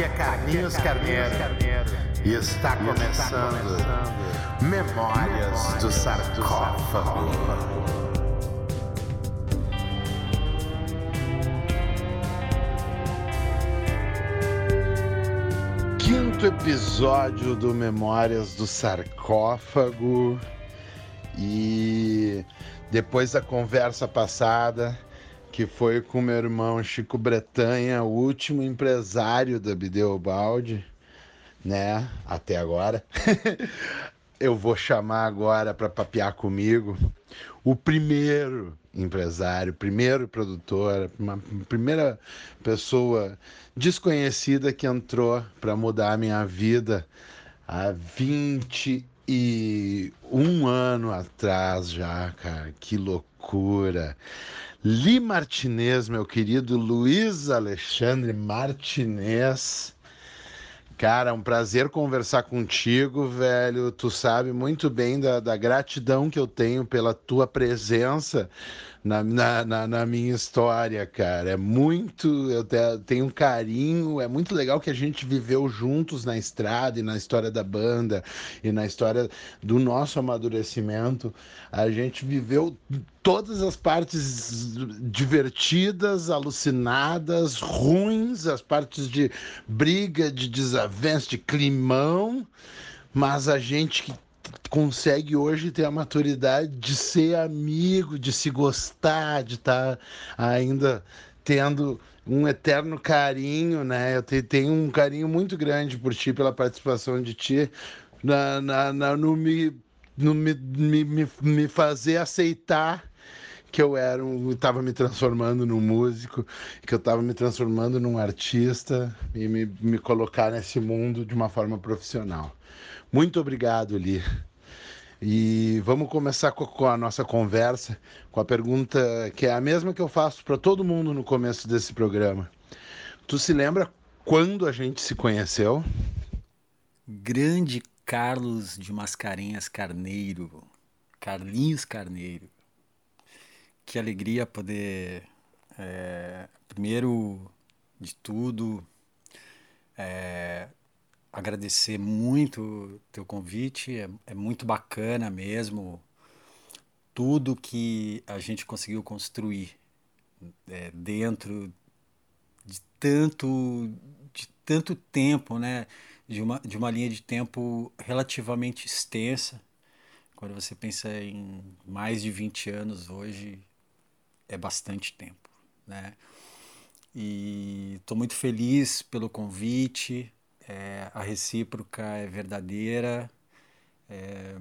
Aqui é Carlinhos Carneiro e está começando Memórias do Sarcófago. Quinto episódio do Memórias do Sarcófago e depois da conversa passada que foi com meu irmão Chico Bretanha, o último empresário da Bideobaldi, né? Até agora. Eu vou chamar agora para papear comigo o primeiro empresário, primeiro produtor, uma primeira pessoa desconhecida que entrou para mudar a minha vida há 21 anos atrás já, cara. Que loucura. Li Martinez, meu querido Luiz Alexandre Martinez. Cara, um prazer conversar contigo, velho. Tu sabe muito bem da, da gratidão que eu tenho pela tua presença na, na, na, na, minha história, cara. É muito. Eu tenho um carinho, é muito legal que a gente viveu juntos na estrada e na história da banda e na história do nosso amadurecimento. A gente viveu todas as partes divertidas, alucinadas, ruins, as partes de briga, de desavença, de climão, mas a gente que consegue hoje ter a maturidade de ser amigo, de se gostar, de estar tá ainda tendo um eterno carinho, né? Eu tenho um carinho muito grande por ti, pela participação de ti na, na, na no, me, no me, me, me fazer aceitar que eu era um, estava me transformando num músico, que eu estava me transformando num artista e me, me colocar nesse mundo de uma forma profissional. Muito obrigado, Li. E vamos começar com a nossa conversa com a pergunta que é a mesma que eu faço para todo mundo no começo desse programa. Tu se lembra quando a gente se conheceu? Grande Carlos de Mascarenhas Carneiro, Carlinhos Carneiro. Que alegria poder, é, primeiro de tudo, é, agradecer muito teu convite, é, é muito bacana mesmo tudo que a gente conseguiu construir é, dentro de tanto de tanto tempo, né? De uma, de uma linha de tempo relativamente extensa. Quando você pensa em mais de 20 anos hoje, é bastante tempo, né? E estou muito feliz pelo convite, é, a recíproca é verdadeira. É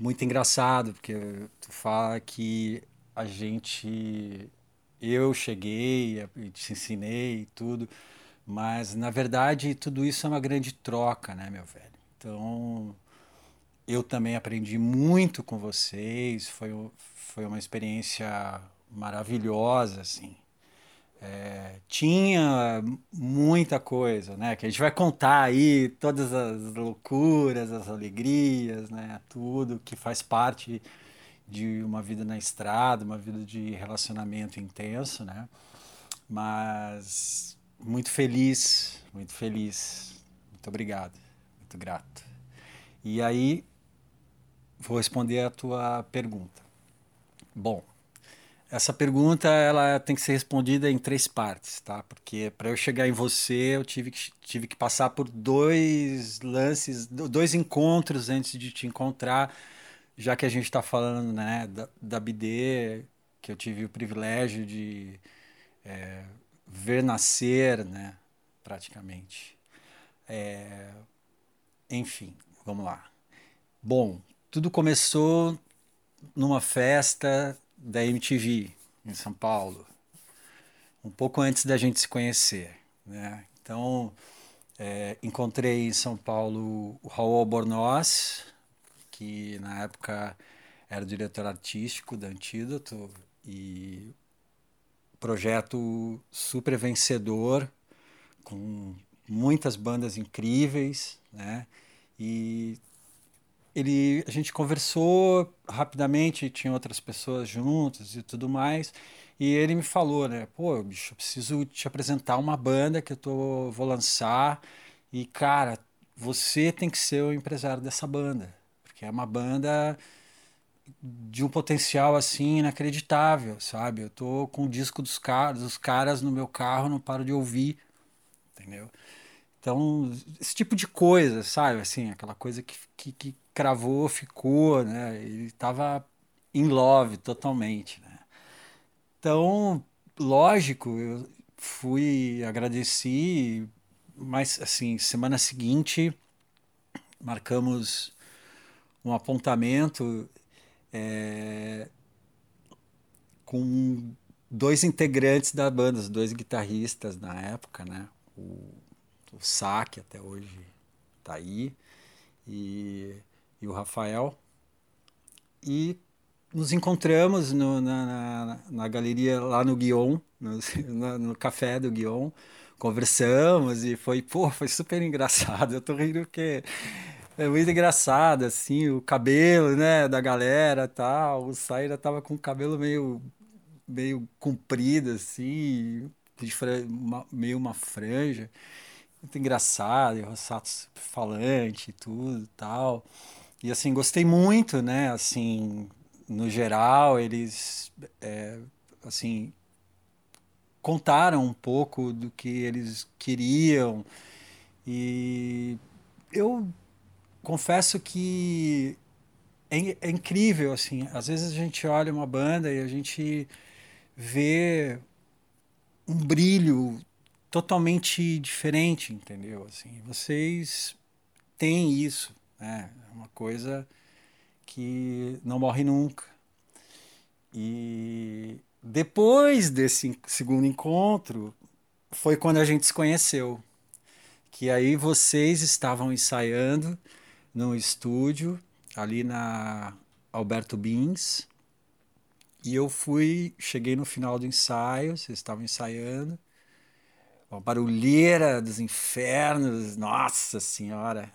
muito engraçado, porque tu fala que a gente. Eu cheguei e te ensinei e tudo, mas na verdade tudo isso é uma grande troca, né, meu velho? Então eu também aprendi muito com vocês, foi, foi uma experiência maravilhosa, assim. É, tinha muita coisa, né? Que a gente vai contar aí todas as loucuras, as alegrias, né? Tudo que faz parte de uma vida na estrada, uma vida de relacionamento intenso, né? Mas muito feliz, muito feliz. Muito obrigado, muito grato. E aí vou responder a tua pergunta. Bom, essa pergunta ela tem que ser respondida em três partes, tá? Porque para eu chegar em você, eu tive que, tive que passar por dois lances, dois encontros antes de te encontrar, já que a gente está falando né, da, da BD, que eu tive o privilégio de é, ver nascer, né, praticamente. É, enfim, vamos lá. Bom, tudo começou numa festa da MTV em São Paulo, um pouco antes da gente se conhecer. Né? Então, é, encontrei em São Paulo o Raul Albornoz, que na época era diretor artístico da Antídoto e projeto super vencedor, com muitas bandas incríveis, né? E ele, a gente conversou rapidamente, tinha outras pessoas juntas e tudo mais. E ele me falou, né? Pô, bicho, eu preciso te apresentar uma banda que eu tô, vou lançar. E, cara, você tem que ser o empresário dessa banda. Porque é uma banda de um potencial assim inacreditável, sabe? Eu tô com o disco dos caras, dos caras no meu carro, não paro de ouvir, entendeu? Então, esse tipo de coisa, sabe? Assim, aquela coisa que, que, que cravou, ficou, né? Ele tava in love totalmente, né? Então, lógico, eu fui, agradeci, mas assim, semana seguinte marcamos um apontamento é, com dois integrantes da banda, os dois guitarristas na época, né? O, o Saque até hoje tá aí e, e o Rafael. E nos encontramos no, na, na, na, galeria lá no Guion, no, no, café do Guion, conversamos e foi, pô, foi super engraçado. Eu tô rindo porque é muito engraçado, assim, o cabelo, né, da galera tal. O Saira tava com o cabelo meio, meio comprido, assim, uma, meio uma franja. Muito engraçado, e o Rossato falante e tudo tal. E assim, gostei muito, né, assim, no geral, eles é, assim contaram um pouco do que eles queriam. E eu confesso que é, é, incrível assim às vezes a gente olha uma banda e a gente vê um brilho totalmente diferente entendeu? Assim vocês têm isso né é uma coisa que não morre nunca. E depois desse segundo encontro, foi quando a gente se conheceu. Que aí vocês estavam ensaiando no estúdio, ali na Alberto Bins. E eu fui, cheguei no final do ensaio, vocês estavam ensaiando. Uma barulheira dos infernos, nossa senhora,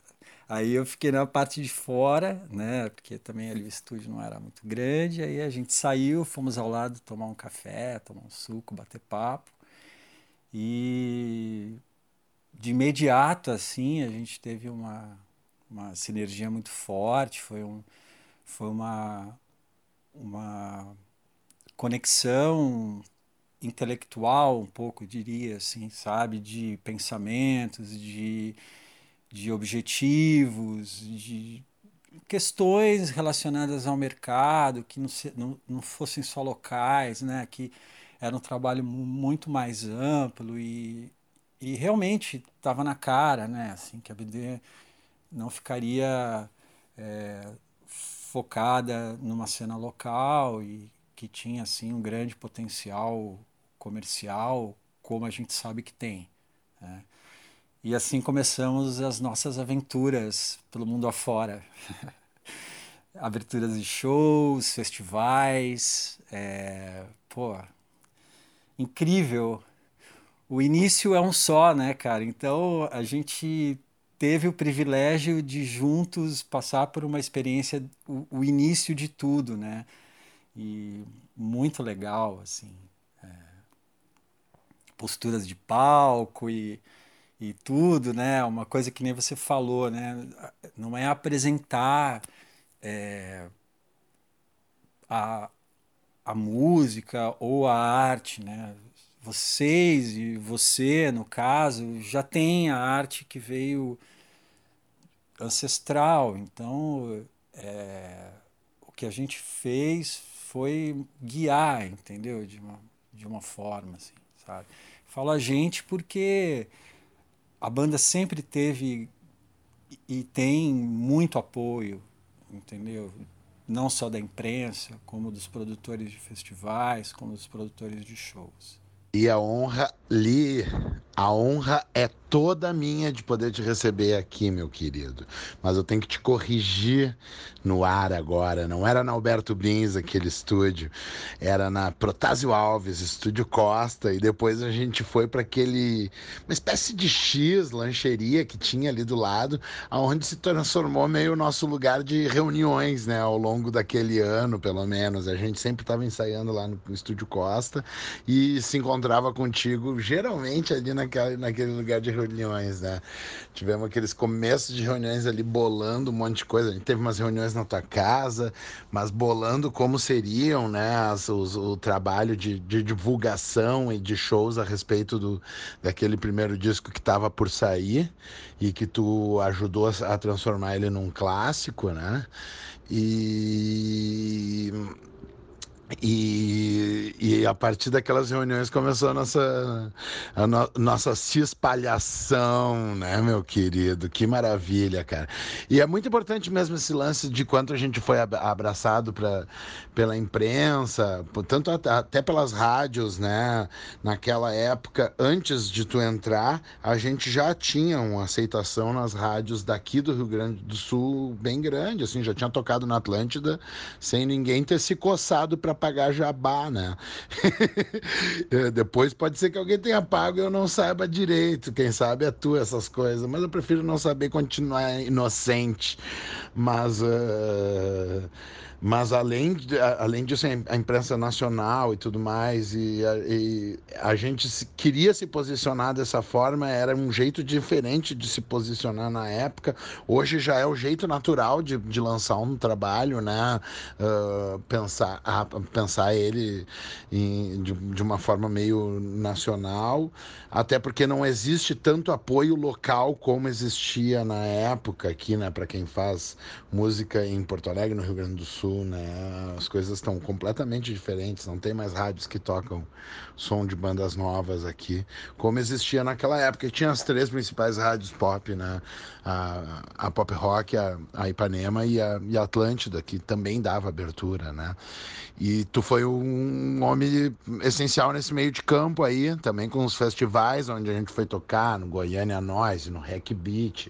Aí eu fiquei na parte de fora, né? Porque também ali o estúdio não era muito grande. Aí a gente saiu, fomos ao lado tomar um café, tomar um suco, bater papo. E de imediato, assim, a gente teve uma, uma sinergia muito forte. Foi, um, foi uma, uma conexão intelectual, um pouco, diria assim, sabe? De pensamentos, de de objetivos, de questões relacionadas ao mercado, que não, se, não, não fossem só locais, né? que era um trabalho muito mais amplo e, e realmente estava na cara, né? assim, que a BD não ficaria é, focada numa cena local e que tinha assim um grande potencial comercial, como a gente sabe que tem. Né? E assim começamos as nossas aventuras pelo mundo afora. Aberturas de shows, festivais, é, pô, incrível. O início é um só, né, cara? Então a gente teve o privilégio de juntos passar por uma experiência, o, o início de tudo, né? E muito legal, assim. É, posturas de palco e e tudo, né? Uma coisa que nem você falou, né? Não é apresentar é, a, a música ou a arte, né? Vocês e você, no caso, já tem a arte que veio ancestral. Então, é, o que a gente fez foi guiar, entendeu? De uma, de uma forma, assim, sabe? Falo a gente porque a banda sempre teve e tem muito apoio, entendeu? Não só da imprensa, como dos produtores de festivais, como dos produtores de shows. E a honra lhe, a honra é toda minha de poder te receber aqui, meu querido. Mas eu tenho que te corrigir no ar agora. Não era na Alberto Brins aquele estúdio, era na Protásio Alves, estúdio Costa, e depois a gente foi para aquele uma espécie de X lancheria que tinha ali do lado, aonde se transformou meio o nosso lugar de reuniões, né, ao longo daquele ano, pelo menos. A gente sempre estava ensaiando lá no estúdio Costa e se encontrava contigo geralmente ali naquela, naquele lugar de reuniões, né? Tivemos aqueles começos de reuniões ali bolando um monte de coisa. A gente teve umas reuniões na tua casa, mas bolando como seriam, né? As, os, o trabalho de, de, divulgação e de shows a respeito do, daquele primeiro disco que estava por sair e que tu ajudou a, transformar ele num clássico, né? E e, e a partir daquelas reuniões começou a nossa, a no, nossa se espalhação, né, meu querido? Que maravilha, cara. E é muito importante mesmo esse lance de quanto a gente foi abraçado pra, pela imprensa, tanto até pelas rádios, né? Naquela época, antes de tu entrar, a gente já tinha uma aceitação nas rádios daqui do Rio Grande do Sul bem grande, assim, já tinha tocado na Atlântida sem ninguém ter se coçado para pagar jabá, né? Depois pode ser que alguém tenha pago e eu não saiba direito. Quem sabe é tu essas coisas. Mas eu prefiro não saber continuar inocente. Mas. Uh mas além, de, além disso, a imprensa nacional e tudo mais, e a, e a gente se, queria se posicionar dessa forma, era um jeito diferente de se posicionar na época. Hoje já é o jeito natural de, de lançar um trabalho, né? Uh, pensar, a, pensar ele em, de, de uma forma meio nacional, até porque não existe tanto apoio local como existia na época aqui, né? Para quem faz música em Porto Alegre, no Rio Grande do Sul Sul, né? As coisas estão completamente diferentes, não tem mais rádios que tocam som de bandas novas aqui, como existia naquela época. Tinha as três principais rádios pop, né? A, a Pop Rock, a, a Ipanema e a, e a Atlântida, que também dava abertura, né? E tu foi um homem essencial nesse meio de campo aí, também com os festivais onde a gente foi tocar, no Goiânia Noise, no Rec Beat,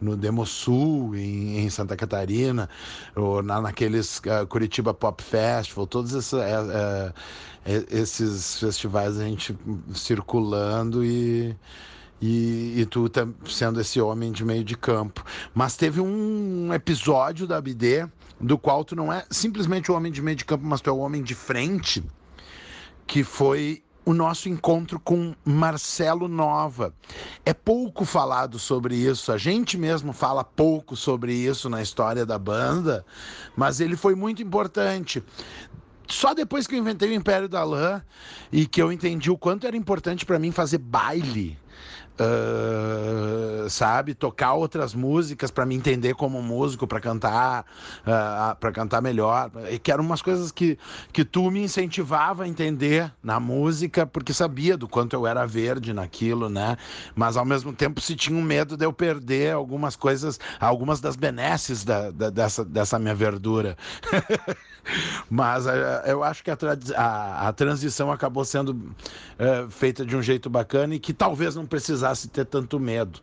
no Demo Sul, em, em Santa Catarina, ou na, naqueles uh, Curitiba Pop Festival, todos esses, uh, uh, esses festivais a gente circulando e e, e tu tá sendo esse homem de meio de campo. Mas teve um episódio da BD do qual tu não é simplesmente o homem de meio de campo, mas tu é o homem de frente, que foi o nosso encontro com Marcelo Nova. É pouco falado sobre isso, a gente mesmo fala pouco sobre isso na história da banda, mas ele foi muito importante só depois que eu inventei o Império da Lã e que eu entendi o quanto era importante para mim fazer baile Uh, sabe tocar outras músicas para me entender como músico para cantar uh, ah, para cantar melhor. E que eram umas coisas que que tu me incentivava a entender na música porque sabia do quanto eu era verde naquilo né? Mas ao mesmo tempo se tinha um medo de eu perder algumas coisas algumas das benesses da, da dessa dessa minha verdura. Mas uh, eu acho que a, a, a, transição acabou sendo eh, feita de um jeito bacana e que talvez não precisasse precisasse ter tanto medo.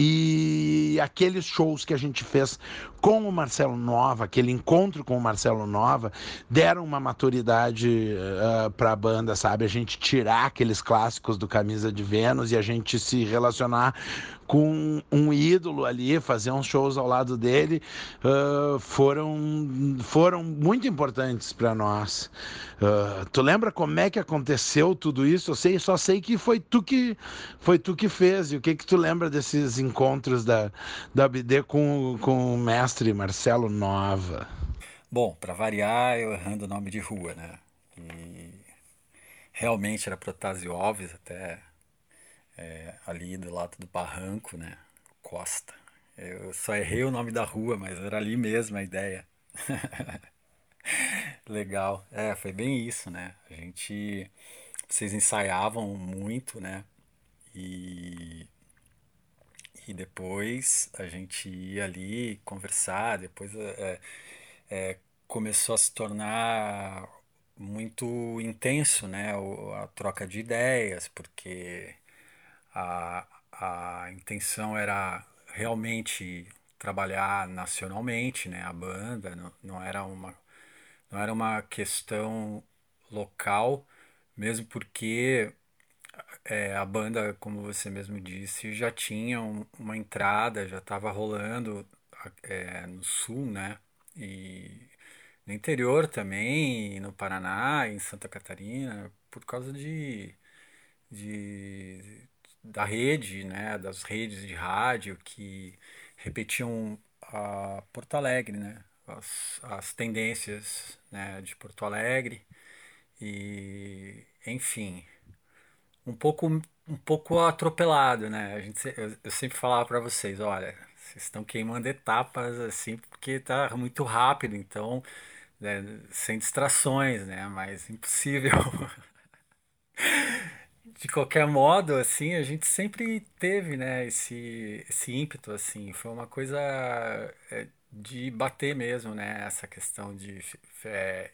E aqueles shows que a gente fez com o Marcelo Nova, aquele encontro com o Marcelo Nova, deram uma maturidade uh, eh, para a banda, sabe? A gente tirar aqueles clássicos do Camisa de Vênus e a gente se relacionar com um ídolo ali, fazer uns shows ao lado dele, uh, foram, foram muito importantes para nós. Uh, tu lembra como é que aconteceu tudo isso? Eu sei, só sei que foi tu que foi tu que fez. E o que que tu lembra desses encontros da da BD com, com o mestre Marcelo Nova? Bom, para variar, eu errando o nome de rua, né? E realmente era Protásio Alves até é, ali do lado do barranco, né? Costa. Eu só errei o nome da rua, mas era ali mesmo a ideia. Legal. É, foi bem isso, né? A gente. Vocês ensaiavam muito, né? E. E depois a gente ia ali conversar, depois é, é, começou a se tornar muito intenso, né? A troca de ideias, porque a, a intenção era realmente trabalhar nacionalmente, né? A banda não, não era uma não era uma questão local, mesmo porque é, a banda, como você mesmo disse, já tinha um, uma entrada, já estava rolando é, no sul, né? E no interior também, no Paraná, em Santa Catarina, por causa de, de da rede, né? Das redes de rádio que repetiam a Porto Alegre, né? As, as tendências né, de Porto Alegre e enfim um pouco um pouco atropelado né a gente eu, eu sempre falava para vocês olha vocês estão queimando etapas assim porque tá muito rápido então né, sem distrações né mas impossível de qualquer modo, assim, a gente sempre teve, né, esse, esse ímpeto, assim, foi uma coisa é, de bater mesmo, né, essa questão de é,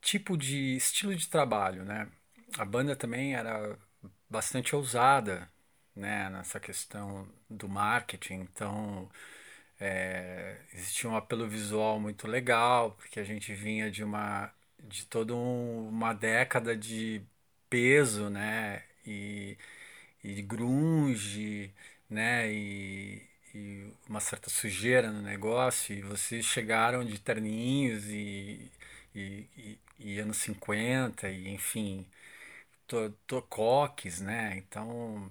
tipo de estilo de trabalho, né. A banda também era bastante ousada, né, nessa questão do marketing, então é, existia um apelo visual muito legal, porque a gente vinha de uma de toda um, uma década de peso, né? E, e grunge, né? E, e uma certa sujeira no negócio. E vocês chegaram de terninhos e, e, e, anos 50, e enfim, to, to coques, né? Então,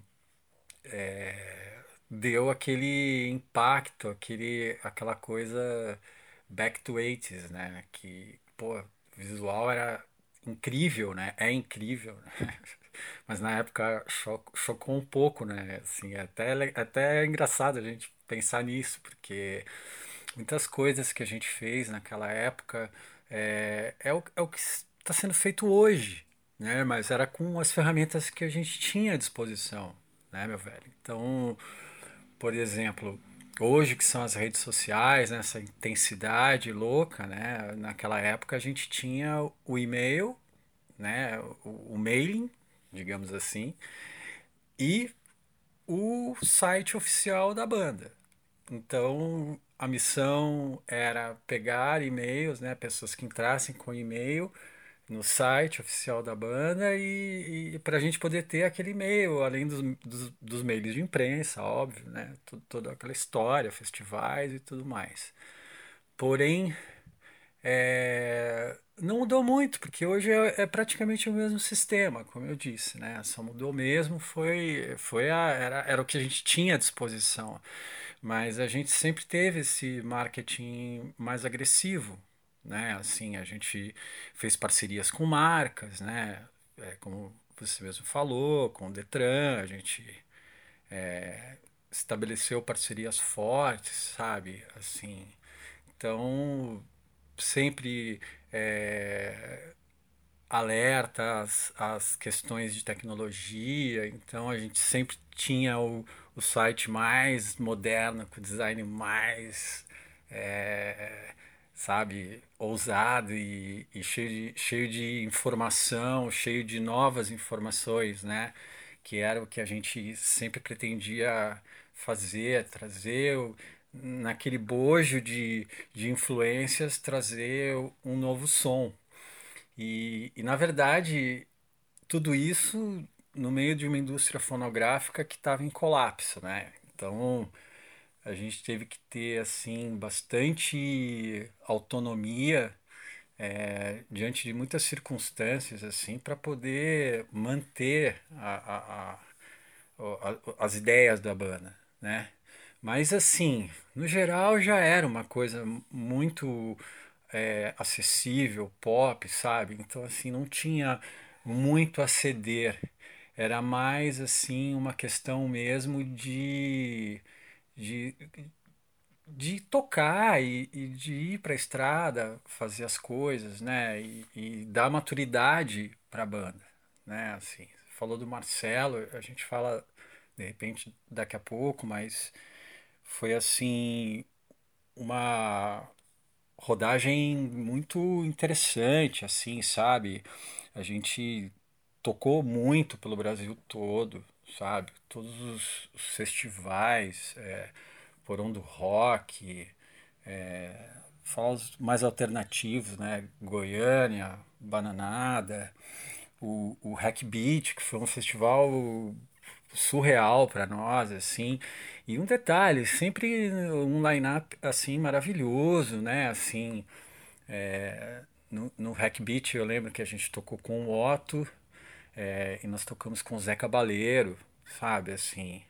é, deu aquele impacto, aquele, aquela coisa back to 80s, né? Que, pô, visual era incrível, né? É incrível, né? Mas na época chocou, chocou um pouco, né? Assim, é até, até é engraçado a gente pensar nisso, porque muitas coisas que a gente fez naquela época é, é, o, é o que está sendo feito hoje, né? Mas era com as ferramentas que a gente tinha à disposição, né, meu velho? Então, por exemplo, hoje que são as redes sociais, né, essa intensidade louca, né? Naquela época a gente tinha o e-mail, né, o, o mailing, digamos assim, e o site oficial da banda. Então, a missão era pegar e-mails, né, pessoas que entrassem com e-mail no site oficial da banda e, e para a gente poder ter aquele e-mail, além dos, dos, dos mails de imprensa, óbvio, né? Toda aquela história, festivais e tudo mais. Porém, é, não mudou muito, porque hoje é, é, praticamente o mesmo sistema, como eu disse, né? Só mudou mesmo, foi, foi a, era, era o que a gente tinha à disposição. Mas a gente sempre teve esse marketing mais agressivo, né? Assim, a gente fez parcerias com marcas, né? É, como você mesmo falou, com o Detran, a gente é, estabeleceu parcerias fortes, sabe? Assim, então sempre é, alerta às, às questões de tecnologia, então a gente sempre tinha o, o site mais moderno, com design mais é, sabe, ousado e, e, cheio, de, cheio de informação, cheio de novas informações, né? Que era o que a gente sempre pretendia fazer, trazer, naquele bojo de, de influências, trazer um novo som. E, e, na verdade, tudo isso no meio de uma indústria fonográfica que estava em colapso, né? Então, a gente teve que ter assim bastante autonomia é, diante de muitas circunstâncias assim para poder manter a, a, a, as ideias da banda, né? Mas assim, no geral já era uma coisa muito é, acessível, pop, sabe? Então assim não tinha muito a ceder. Era mais assim uma questão mesmo de de, de tocar e, e de ir para a estrada, fazer as coisas, né? E, e dar maturidade para a banda, né? Assim, falou do Marcelo, a gente fala de repente daqui a pouco, mas foi assim uma rodagem muito interessante, assim, sabe? A gente tocou muito pelo Brasil todo, sabe? Todos os, festivais, é, Porão do Rock, é, falos mais alternativos, né? Goiânia, Bananada, o, o Hack Beat, que foi um festival surreal para nós, assim. E um detalhe, sempre um line-up assim maravilhoso, né? Assim, é, no, no Hack Beat eu lembro que a gente tocou com o Otto é, e nós tocamos com o Zé Cabaleiro, sabe? Assim,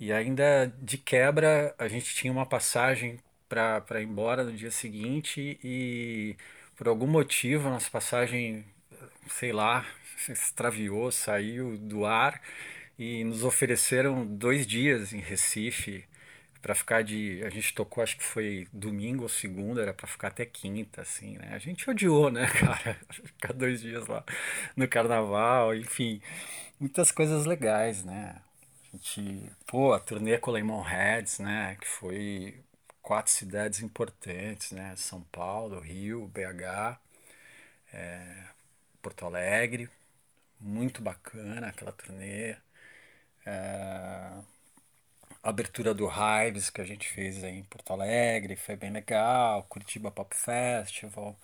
e ainda de quebra a gente tinha uma passagem para ir embora no dia seguinte e por algum motivo a nossa passagem, sei lá, extraviou, saiu do ar e nos ofereceram dois dias em Recife para ficar de. A gente tocou, acho que foi domingo ou segunda, era para ficar até quinta, assim, né? A gente odiou, né, cara? Ficar dois dias lá no carnaval, enfim, muitas coisas legais, né? A gente, pô, a turnê com Lemon Heads, né? Que foi quatro cidades importantes, né? São Paulo, Rio, BH, é, Porto Alegre, muito bacana aquela turnê. É, abertura do Hives que a gente fez aí em Porto Alegre, foi bem legal, Curitiba Pop Festival.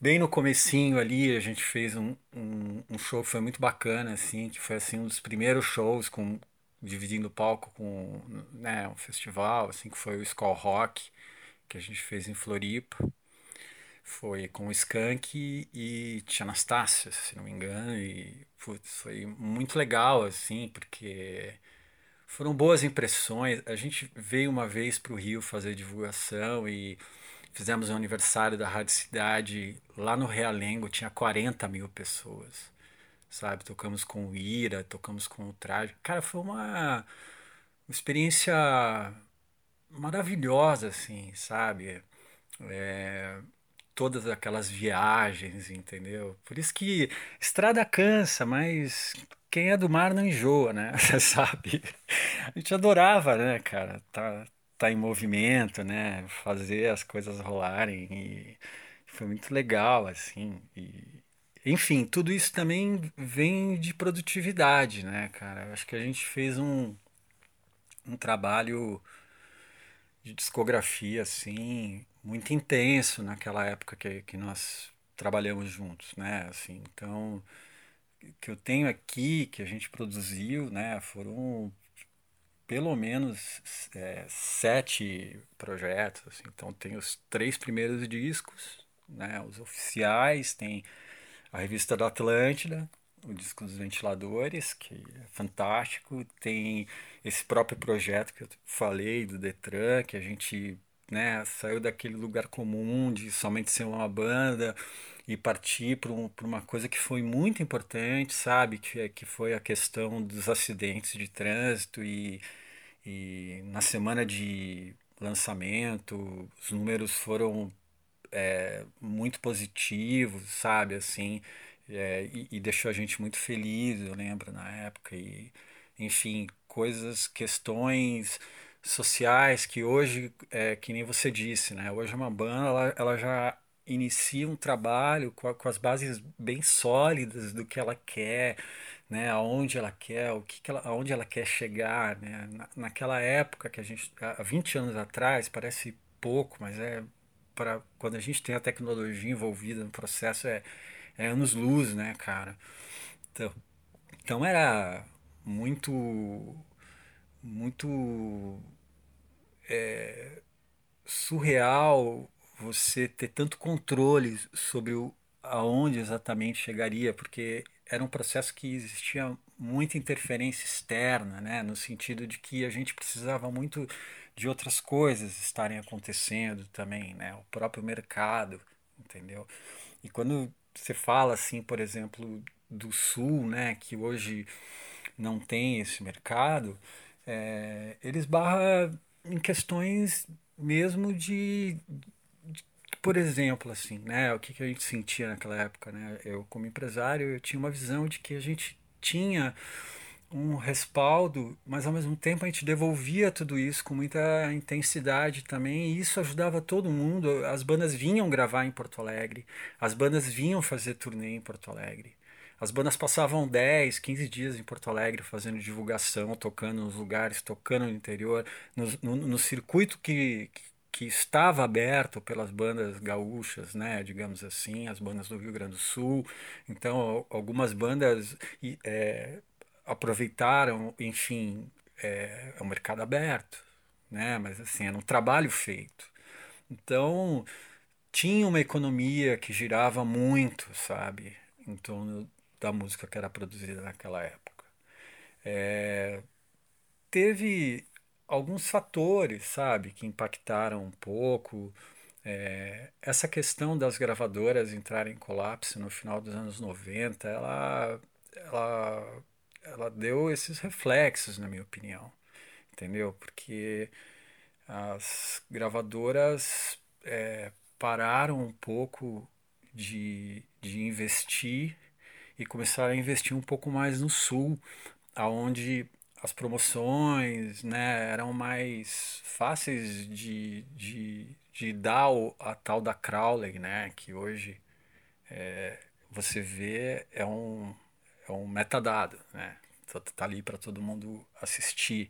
Bem no comecinho ali a gente fez um, um, um, show que foi muito bacana, assim, que foi assim um dos primeiros shows com dividindo o palco com né, um festival, assim, que foi o Skull Rock, que a gente fez em Floripa. Foi com o Skank e Tia Anastácia, se não me engano, e putz, foi muito legal, assim, porque foram boas impressões. A gente veio uma vez para o Rio fazer divulgação e fizemos o um aniversário da Rádio Cidade lá no Realengo, tinha 40 mil pessoas, sabe? Tocamos com o Ira, tocamos com o Traje. Cara, foi uma experiência maravilhosa, assim, sabe? É, todas aquelas viagens, entendeu? Por isso que estrada cansa, mas quem é do mar não enjoa, né? Você sabe? A gente adorava, né, cara? Tá, tá em movimento, né? Fazer as coisas rolarem e foi muito legal, assim. E, enfim, tudo isso também vem de produtividade, né, cara? Acho que a gente fez um, um trabalho de discografia, assim, muito intenso naquela época que, que nós trabalhamos juntos, né? Assim, então, que eu tenho aqui, que a gente produziu, né? Foram pelo menos é, sete projetos. Assim. Então, tem os três primeiros discos, né? Os oficiais, tem a revista da Atlântida, o disco dos ventiladores, que é fantástico. Tem esse próprio projeto que eu falei do Detran, que a gente né, saiu daquele lugar comum de somente ser uma banda e partir para um, uma coisa que foi muito importante, sabe? Que, é, que foi a questão dos acidentes de trânsito e, e na semana de lançamento os números foram é, muito positivos, sabe? Assim, é, e, e, deixou a gente muito feliz, eu lembro na época. E, enfim, coisas, questões sociais que hoje, é, que nem você disse, né? Hoje uma banda ela, ela já inicia um trabalho com, a, com, as bases bem sólidas do que ela quer, né? Aonde ela quer, o que, que ela, aonde ela quer chegar, né? Na, naquela época que a gente, há 20 anos atrás, parece pouco, mas é para quando a gente tem a tecnologia envolvida no processo é, é anos luz, né, cara? Então, então era muito muito é, surreal você ter tanto controle sobre o, aonde exatamente chegaria, porque era um processo que existia muita interferência externa, né? no sentido de que a gente precisava muito de outras coisas estarem acontecendo também, né? o próprio mercado, entendeu? E quando você fala assim, por exemplo, do Sul, né, que hoje não tem esse mercado, é, ele esbarra em questões mesmo de, de, por exemplo, assim, né, o que, que a gente sentia naquela época, né? Eu como empresário, eu tinha uma visão de que a gente tinha um respaldo, mas ao mesmo tempo a gente devolvia tudo isso com muita intensidade também, e isso ajudava todo mundo. As bandas vinham gravar em Porto Alegre, as bandas vinham fazer turnê em Porto Alegre. As bandas passavam 10, 15 dias em Porto Alegre fazendo divulgação, tocando nos lugares, tocando no interior, no, no, no circuito que, que estava aberto pelas bandas gaúchas, né, digamos assim, as bandas do Rio Grande do Sul. Então, algumas bandas é, aproveitaram, enfim, é, é um mercado aberto, né, mas assim, era um trabalho feito. Então, tinha uma economia que girava muito, sabe, em torno da música que era produzida naquela época. É, teve alguns fatores, sabe, que impactaram um pouco. É, essa questão das gravadoras entrarem em colapso no final dos anos 90, ela, ela, ela deu esses reflexos, na minha opinião, entendeu? Porque as gravadoras é, pararam um pouco de, de investir e começaram a investir um pouco mais no sul, aonde as promoções né, eram mais fáceis de, de, de dar o, a tal da Crowley, né, que hoje é, você vê é um, é um metadado, né, tá, tá ali para todo mundo assistir.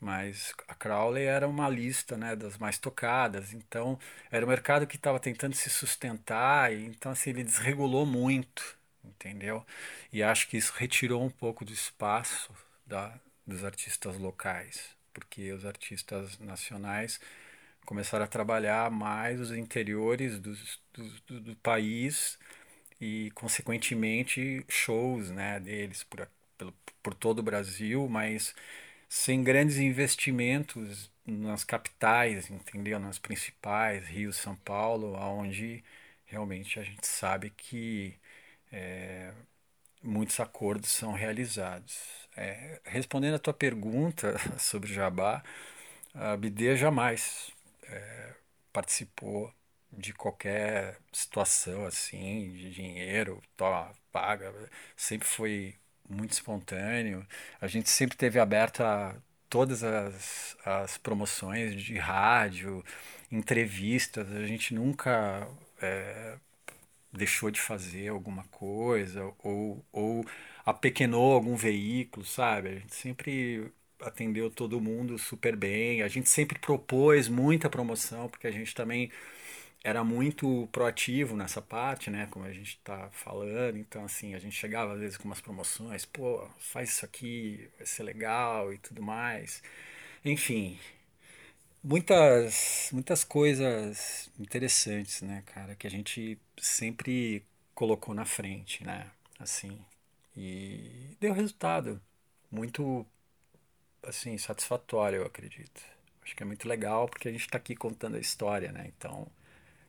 Mas a Crowley era uma lista né, das mais tocadas, então era um mercado que estava tentando se sustentar, e então assim, ele desregulou muito, entendeu? E acho que isso retirou um pouco do espaço da, dos artistas locais, porque os artistas nacionais começaram a trabalhar mais os interiores do, do, do país e, consequentemente, shows né, deles por, por, por todo o Brasil, mas sem grandes investimentos nas capitais, entendeu? Nas principais, Rio, São Paulo, onde realmente a gente sabe que é, muitos acordos são realizados. É, respondendo a tua pergunta sobre Jabá, a BD jamais é, participou de qualquer situação assim, de dinheiro, toma, paga, sempre foi muito espontâneo. A gente sempre teve aberto a todas as, as promoções de rádio, entrevistas, a gente nunca é, deixou de fazer alguma coisa ou, ou apequenou algum veículo, sabe? A gente sempre atendeu todo mundo super bem. A gente sempre propôs muita promoção, porque a gente também era muito proativo nessa parte, né? Como a gente está falando. Então, assim, a gente chegava às vezes com umas promoções, pô, faz isso aqui, vai ser legal e tudo mais. Enfim, muitas, muitas coisas interessantes, né, cara, que a gente sempre colocou na frente, né? Assim, e deu resultado muito assim satisfatório, eu acredito. Acho que é muito legal porque a gente está aqui contando a história, né? Então,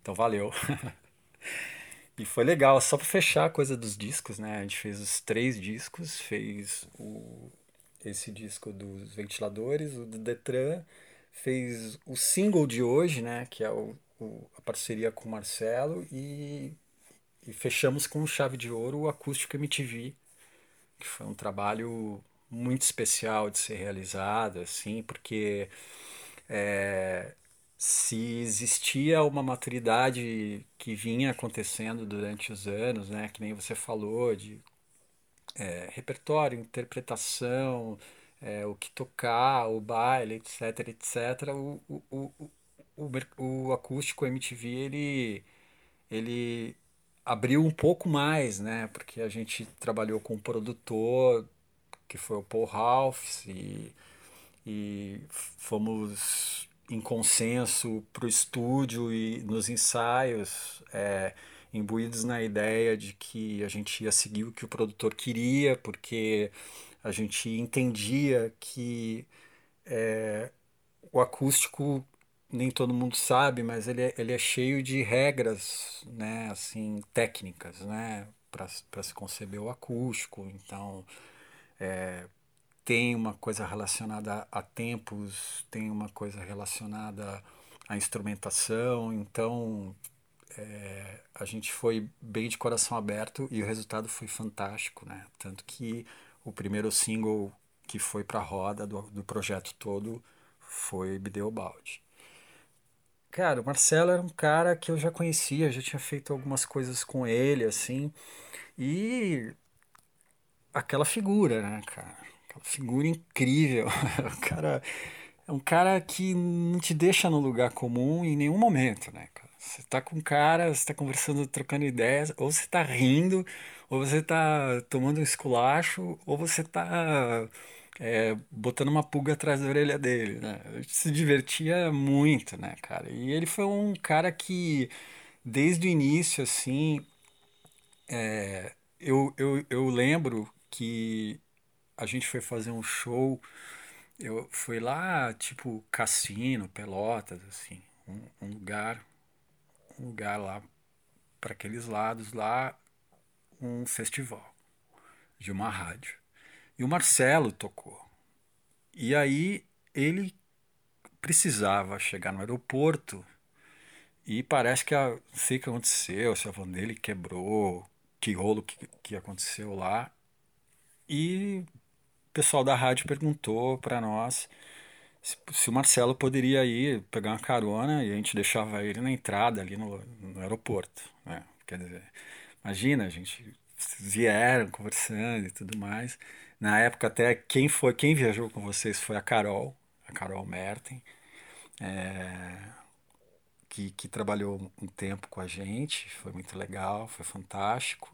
então valeu. e foi legal, só para fechar a coisa dos discos, né? A gente fez os três discos, fez o esse disco dos ventiladores, o do Detran, fez o single de hoje, né? Que é o, o a parceria com o Marcelo e, e fechamos com chave de ouro o acústico MTV que foi um trabalho muito especial de ser realizado, assim, porque é, se existia uma maturidade que vinha acontecendo durante os anos, né, que nem você falou, de é, repertório, interpretação, é, o que tocar, o baile, etc, etc, o, o, o, o, o acústico MTV, ele, ele abriu um pouco mais, né? Porque a gente trabalhou com um produtor, que foi o Paul Ralphs, e, e fomos em consenso para o estúdio e nos ensaios, é, imbuídos na ideia de que a gente ia seguir o que o produtor queria, porque a gente entendia que é, o acústico nem todo mundo sabe, mas ele é, ele é cheio de regras, né, assim, técnicas, né, para se conceber o acústico. Então, é, tem uma coisa relacionada a tempos, tem uma coisa relacionada à instrumentação. Então, é, a gente foi bem de coração aberto e o resultado foi fantástico, né? Tanto que o primeiro single que foi para a roda do, do projeto todo foi Bideobaldi. Cara, o Marcelo era um cara que eu já conhecia, já tinha feito algumas coisas com ele, assim. E aquela figura, né, cara? Aquela figura incrível. o cara é um cara que não te deixa no lugar comum em nenhum momento, né, cara? Você tá com cara, você tá conversando, trocando ideias, ou você tá rindo, ou você tá tomando um esculacho, ou você tá é, botando uma pulga atrás da orelha dele, né? Gente se divertia muito, né, cara? E ele foi um cara que, desde o início, assim, é, eu, eu, eu lembro que a gente foi fazer um show, eu fui lá, tipo, Cassino, Pelotas, assim, um, um lugar, lugar lá para aqueles lados lá, um festival de uma rádio. E o Marcelo tocou. E aí ele precisava chegar no aeroporto e parece que a, sei o que aconteceu, se a van dele quebrou, que rolo que, que aconteceu lá. E o pessoal da rádio perguntou para nós se, o Marcelo poderia ir pegar uma carona e a gente deixava ele na entrada ali no, no aeroporto. Né? Quer dizer, imagina, a gente vieram conversando e tudo mais. Na época até quem foi, quem viajou com vocês foi a Carol, a Carol Merten, é, que, que trabalhou um tempo com a gente, foi muito legal, foi fantástico.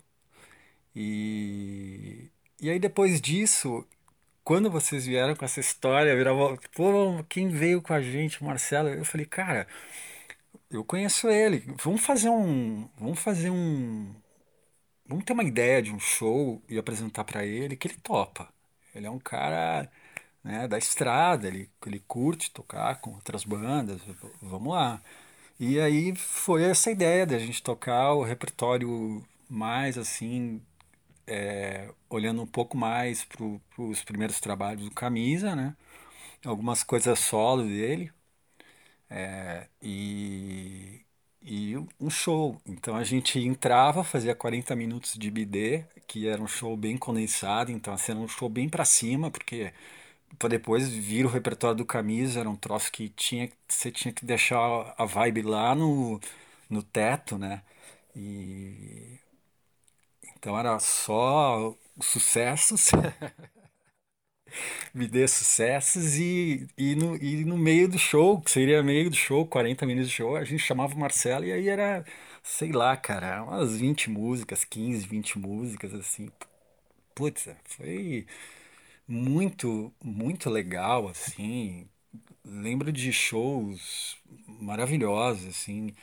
E, e aí depois disso, quando vocês vieram com essa história, virava, pô, quem veio com a gente, Marcelo, eu falei, cara, eu conheço ele, vamos fazer um, vamos fazer um, vamos ter uma ideia de um show e apresentar para ele que ele topa. Ele é um cara né, da estrada, ele, ele curte tocar com outras bandas, vamos lá. E aí foi essa ideia de a gente tocar o repertório mais assim, é, olhando um pouco mais para os primeiros trabalhos do Camisa, né? Algumas coisas solo dele. É, e, e um show. Então a gente entrava, fazia 40 minutos de BD, que era um show bem condensado, então assim, era um show bem para cima, porque para depois vir o repertório do Camisa, era um troço que tinha você tinha que deixar a vibe lá no, no teto, né? E então era só sucessos. me dê sucessos e, e, no, e no meio do show, que seria meio do show, 40 minutos de show, a gente chamava o Marcelo e aí era, sei lá, cara, umas 20 músicas, 15, 20 músicas, assim. Putz, foi muito, muito legal, assim. Lembro de shows maravilhosos, assim.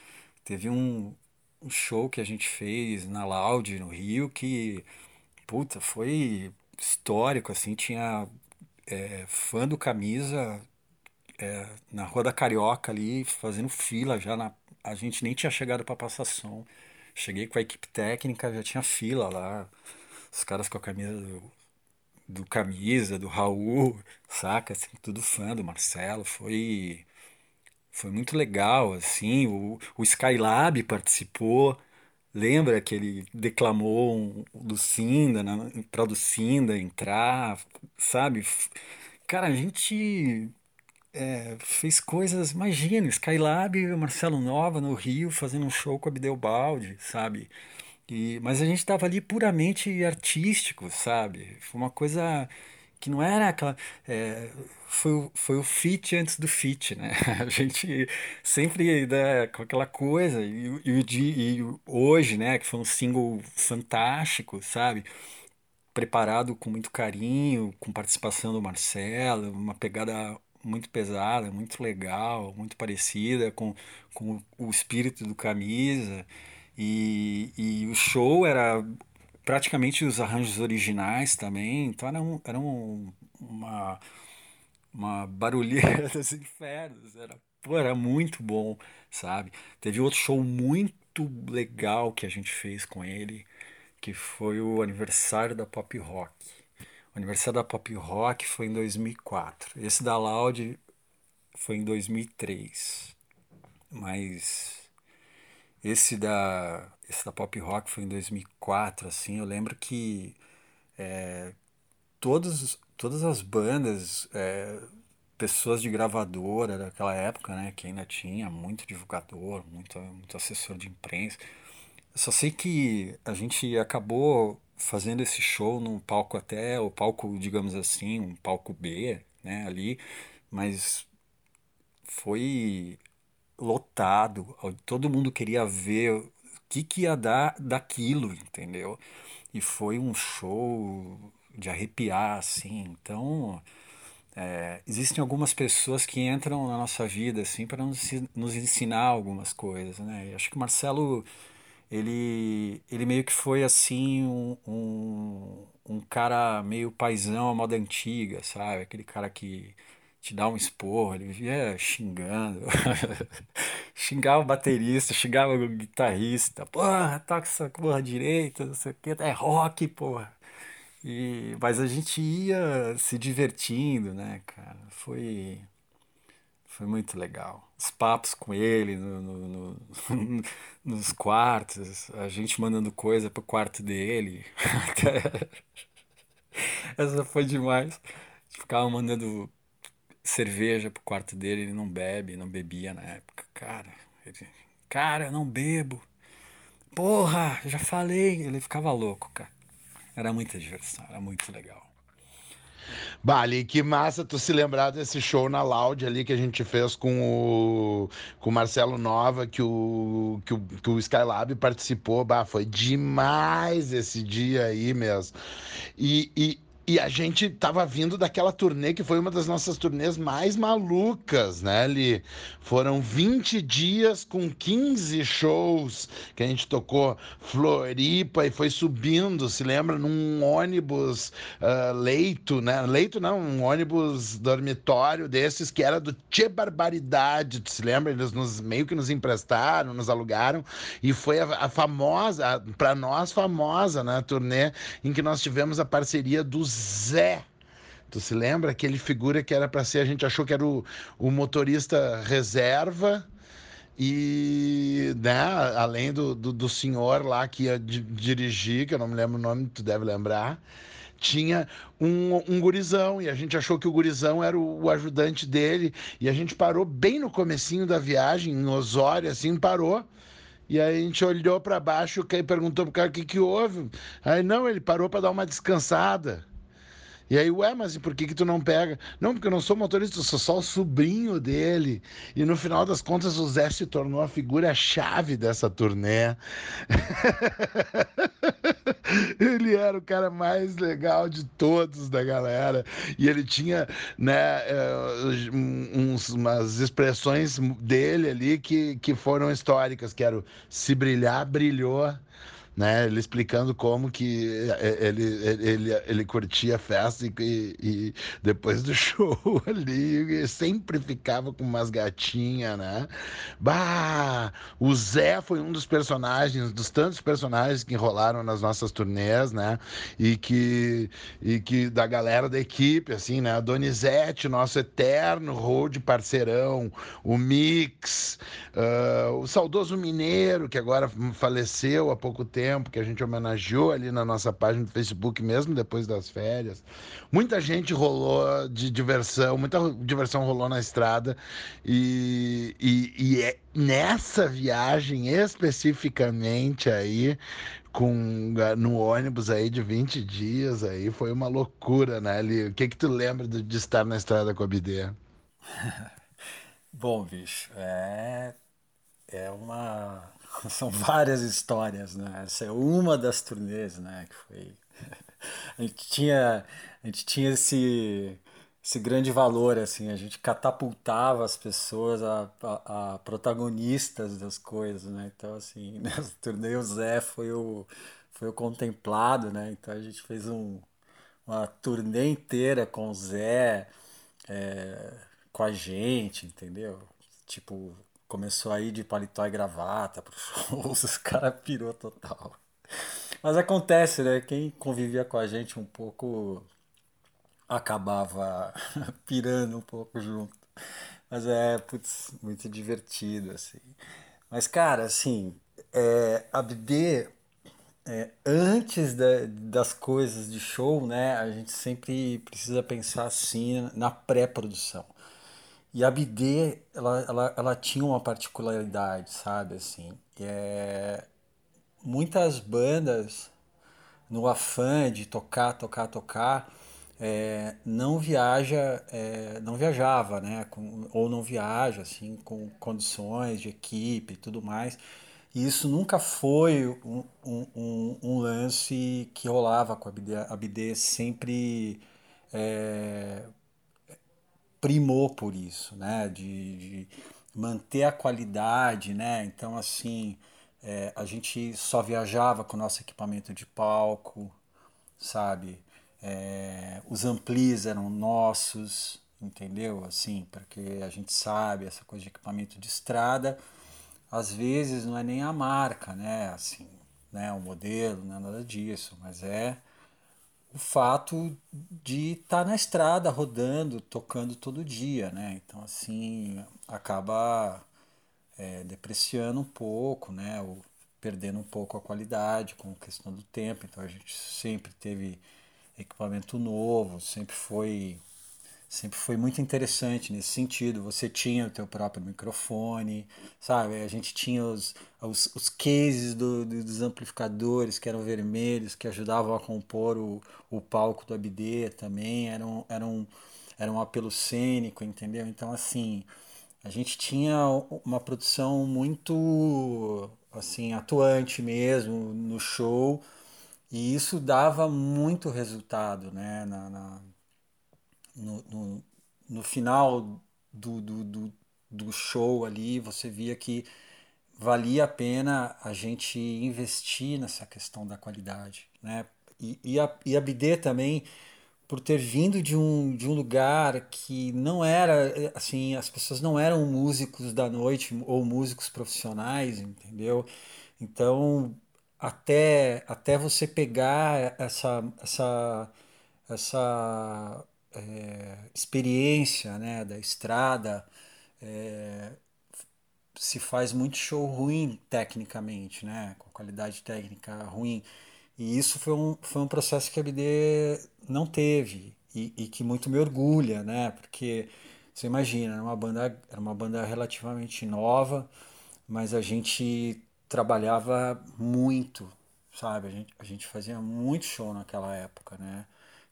Teve um, um show que a gente fez na Loud, no Rio, que, puta, foi histórico, assim, tinha é, fã do Camisa é, na Rua da Carioca ali, fazendo fila já, na, a gente nem tinha chegado para passar som. Cheguei com a equipe técnica, já tinha fila lá, os caras com a camisa do, do Camisa, do Raul, saca, assim, tudo fã do Marcelo, foi... Foi muito legal, assim, o, o Skylab participou, Lembra que ele declamou um, do Cinda, na, pra Cinda entrar, sabe? Cara, a gente é, fez coisas, imagina, Skylab e Marcelo Nova no Rio fazendo um show com a Bideobaldi, sabe? E, mas a gente estava ali puramente artístico, sabe? Foi uma coisa que não era aquela. É, foi, o- foi o fit antes do fit, né? A gente sempre né, com aquela coisa. E, e, e hoje, né, que foi um single fantástico, sabe? Preparado com muito carinho, com participação do Marcelo, uma pegada muito pesada, muito legal, muito parecida com, com o espírito do Camisa. E, e o show era praticamente os arranjos originais também, então era, um, era um, uma, uma barulheira dos infernos, era, pô, era muito bom, sabe? Teve outro show muito legal que a gente fez com ele, que foi o aniversário da Pop Rock. O aniversário da Pop Rock foi em 2004. Esse da Loud foi em 2003. Mas esse da, esse da Pop Rock foi em 2004, assim. Eu lembro que todos, todas as bandas, é, pessoas de gravadora daquela época, né, que ainda tinha muito divulgador, muito, muito assessor de imprensa. Eu só sei que a gente acabou fazendo esse show num palco até, o palco, digamos assim, um palco B, né, ali, mas foi lotado, todo mundo queria ver o que, que ia dar daquilo, entendeu? E foi um show de arrepiar, assim, então é, existem algumas pessoas que entram na nossa vida assim para nos, nos ensinar algumas coisas, né? acho que o Marcelo ele, ele meio que foi assim um, um, um cara meio paisão à moda antiga, sabe? Aquele cara que te dá um esporro, ele vivia xingando, xingava o baterista, xingava o guitarrista, porra, toca essa porra direita, não sei o que, é rock, porra. E, mas a gente ia se divertindo, né, cara? Foi, foi muito legal. Os papos com ele no, no, no nos quartos, a gente mandando coisa pro quarto dele. Essa foi demais. Ficava mandando cerveja pro quarto dele, ele não bebe, não bebia na época. Cara, ele, cara, eu não bebo. Porra, já falei. Ele ficava louco, cara. Era muita diversão, era muito legal. Bali, que massa tu se lembrar desse show na Loud ali que a gente fez com o, com o Marcelo Nova, que o, que o, que o Skylab participou. Bah, foi demais esse dia aí mesmo. E, e, e a gente tava vindo daquela turnê que foi uma das nossas turnês mais malucas, né, ali Foram 20 dias com 15 shows que a gente tocou Floripa e foi subindo, se lembra, num ônibus uh, leito, né? Leito não, um ônibus dormitório desses que era do Tchê Barbaridade, se lembra? Eles nos, meio que nos emprestaram, nos alugaram e foi a, a famosa, para nós famosa, né, turnê em que nós tivemos a parceria dos Zé. Tu se lembra? Aquele figura que era para ser, a gente achou que era o, o motorista reserva e, né, além do, do, do, senhor lá que ia dirigir, que eu não me lembro o nome, tu deve lembrar, tinha um, um gurizão, e a gente achou que o gurizão era o, o, ajudante dele, e a gente parou bem no comecinho da viagem, em Osório, assim, parou, e aí a gente olhou para baixo e perguntou pro cara o que, que houve. Aí, não, ele parou para dar uma descansada. E aí, ué, mas e por que que tu não pega? Não, porque eu não sou motorista, eu sou só o sobrinho dele. E no final das contas, o Zé se tornou a figura-chave dessa turnê. ele era o cara mais legal de todos da galera. E ele tinha, né, eh, uns, umas expressões dele ali que, que foram históricas, que era se brilhar, brilhou né? Ele explicando como que ele, ele, ele curtia a festa e, e, depois do show ali sempre ficava com umas gatinhas, né? Bah, o Zé foi um dos personagens, dos tantos personagens que enrolaram nas nossas turnês, né? E que, e que da galera da equipe, assim, né? A Donizete, nosso eterno road parceirão, o Mix, uh, o saudoso Mineiro, que agora faleceu há pouco tempo tempo, que a gente homenageou ali na nossa página do Facebook, mesmo depois das férias. Muita gente rolou de diversão, muita diversão rolou na estrada. E, e, e é nessa viagem especificamente aí, com no ônibus aí de 20 dias aí, foi uma loucura, né, Ali? O que que tu lembra de, de estar na estrada com a BD? Bom, bicho, é, é uma são várias histórias, né? Essa é uma das turnês, né? Que foi. A gente tinha, a gente tinha esse, esse grande valor, assim, a gente catapultava as pessoas a, a, a protagonistas das coisas, né? Então, assim, nessa turnê o Zé foi o, foi o contemplado, né? Então a gente fez um, uma turnê inteira com o Zé, é, com a gente, entendeu? Tipo, começou a ir de paletó e gravata pro shows, os caras pirou total. Mas acontece, né? Quem convivia com a gente um pouco acabava pirando um pouco junto. Mas é, putz, muito divertido, assim. Mas, cara, assim, é, a BD, é, antes da, das coisas de show, né, a gente sempre precisa pensar, assim, na pré-produção. E a BD, ela, ela, ela tinha uma particularidade, sabe, assim, é... muitas bandas no afã de tocar, tocar, tocar, é, não viaja, é, não viajava, né? Com, ou não viaja assim com condições de equipe e tudo mais. E isso nunca foi um, um, um lance que rolava com a BD. A BD sempre é, primou por isso, né? De, de, manter a qualidade, né? Então, assim, é, a gente só viajava com o nosso equipamento de palco, sabe? É, os amplis eram nossos, entendeu? Assim, porque a gente sabe essa coisa de equipamento de estrada, às vezes não é nem a marca, né? Assim, né? O modelo, não é nada disso, mas é o fato de estar tá na estrada, rodando, tocando todo dia, né? Então, assim, acaba é, depreciando um pouco, né? Ou perdendo um pouco a qualidade com a questão do tempo. Então, a gente sempre teve equipamento novo, sempre foi sempre foi muito interessante nesse sentido. Você tinha o teu próprio microfone, sabe? A gente tinha os, os, os cases do, dos amplificadores que eram vermelhos, que ajudavam a compor o, o palco do ABD também, era um, era, um, era um apelo cênico, entendeu? Então, assim, a gente tinha uma produção muito assim atuante mesmo no show e isso dava muito resultado né na, na no, no, no final do, do, do, do show ali, você via que valia a pena a gente investir nessa questão da qualidade, né? E, e, a, e a BD também, por ter vindo de um, de um lugar que não era, assim, as pessoas não eram músicos da noite ou músicos profissionais, entendeu? Então, até, até você pegar essa, essa, essa é, experiência né, da estrada, é, se faz muito show ruim tecnicamente, né, com qualidade técnica ruim. E isso foi um, foi um processo que a BD não teve e, e que muito me orgulha, né, porque você imagina, era uma banda, era uma banda relativamente nova, mas a gente trabalhava muito, sabe? A gente, a gente fazia muito show naquela época, né?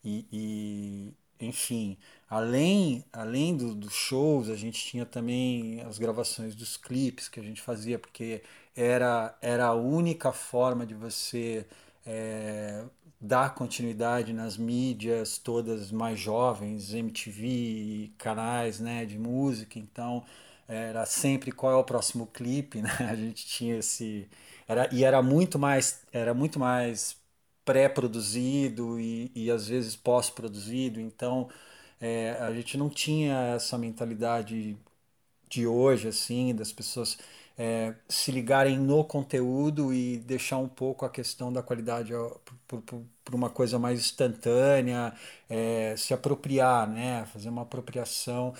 E, e, enfim, além, além dos do shows, a gente tinha também as gravações dos clipes que a gente fazia, porque era, era a única forma de você é, dar continuidade nas mídias todas mais jovens, MTV, canais né, de música, então era sempre qual é o próximo clipe, né? A gente tinha esse era e era muito mais era muito mais pré-produzido e, e às vezes pós-produzido, então é, a gente não tinha essa mentalidade de hoje, assim, das pessoas é, se ligarem no conteúdo e deixar um pouco a questão da qualidade por, uma coisa mais instantânea, é, se apropriar, né? fazer uma apropriação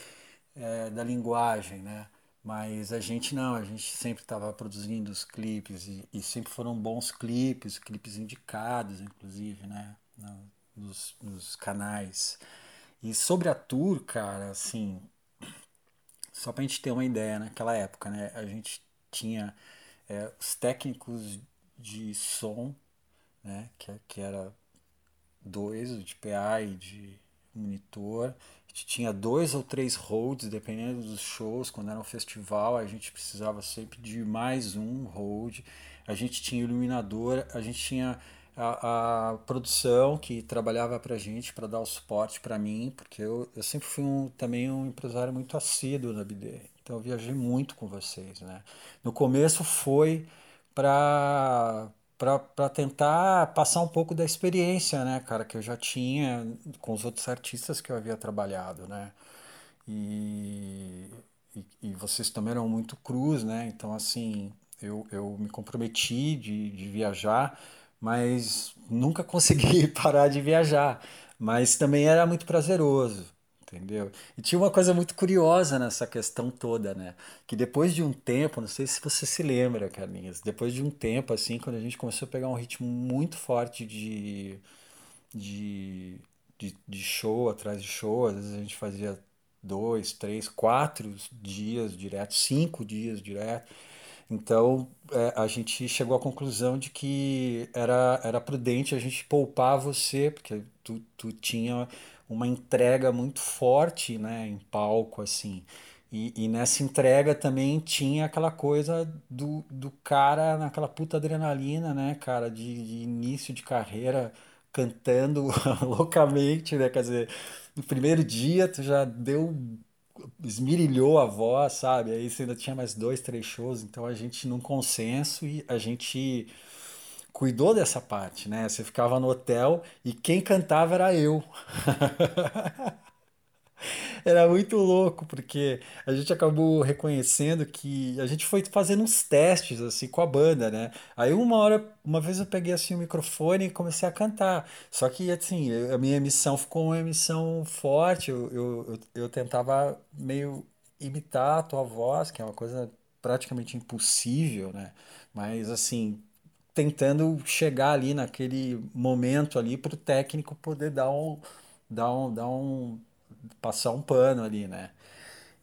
é, da linguagem. Né? Mas a gente não, a gente sempre estava produzindo os clipes e, e, sempre foram bons clipes, clipes indicados, inclusive, né? Nos, nos canais. E sobre a tour, cara, assim, só pra gente ter uma ideia, naquela época, né? A gente tinha é, os técnicos de som, né? Que, que era dois, de PA e de monitor tinha dois ou três holds, dependendo dos shows. Quando era um festival, a gente precisava sempre de mais um hold. A gente tinha iluminador, a gente tinha a, a produção que trabalhava para a gente para dar o suporte para mim, porque eu, eu sempre fui um, também um empresário muito assíduo na BD. Então eu viajei muito com vocês. Né? No começo foi para para tentar passar um pouco da experiência, né, cara, que eu já tinha com os outros artistas que eu havia trabalhado, né? E, e, e vocês também eram muito cruz, né? Então, assim, eu, eu me comprometi de, de viajar, mas nunca consegui parar de viajar. Mas também era muito prazeroso entendeu? E tinha uma coisa muito curiosa nessa questão toda, né? Que depois de um tempo, não sei se você se lembra, Carlinhos, depois de um tempo, assim, quando a gente começou a pegar um ritmo muito forte de, de, de, de show atrás de show, às vezes a gente fazia dois, três, quatro dias direto, cinco dias direto. Então é, a gente chegou à conclusão de que era, era prudente a gente poupar você, porque tu, tu tinha uma entrega muito forte né, em palco, assim. E, e, nessa entrega também tinha aquela coisa do, do cara naquela puta adrenalina, né, cara, de, de início de carreira, cantando loucamente, né? Quer dizer, no primeiro dia tu já deu esmirilhou a voz, sabe? Aí você ainda tinha mais dois, três shows, então a gente num consenso e a gente cuidou dessa parte, né? Você ficava no hotel e quem cantava era eu. Era muito louco, porque a gente acabou reconhecendo que a gente foi fazendo uns testes assim com a banda, né? Aí uma hora, uma vez eu peguei assim o microfone e comecei a cantar. Só que assim, a minha emissão ficou uma emissão forte, eu, eu, eu, tentava meio imitar a tua voz, que é uma coisa praticamente impossível, né? Mas assim, tentando chegar ali naquele momento ali para o técnico poder dar um, dar um, dar um passar um pano ali, né?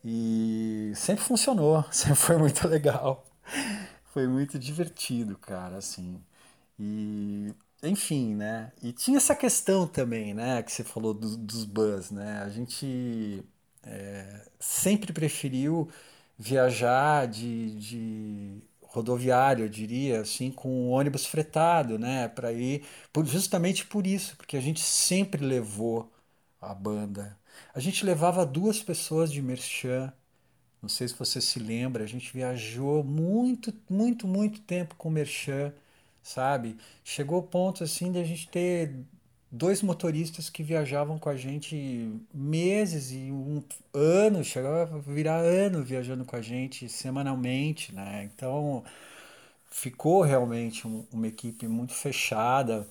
E sempre funcionou, sempre foi muito legal. Foi muito divertido, cara, assim. E, enfim, né? E tinha essa questão também, né? Que você falou do, dos bus, né? A gente é, sempre preferiu viajar de, de rodoviário, eu diria, assim, com ônibus fretado, né? Para ir, por, justamente por isso, porque a gente sempre levou a banda a gente levava duas pessoas de merchan. Não sei se você se lembra, a gente viajou muito, muito, muito tempo com merchan, sabe? Chegou o ponto assim de a gente ter dois motoristas que viajavam com a gente meses e um ano, chegava a virar ano viajando com a gente semanalmente, né? Então ficou realmente um, uma equipe muito fechada,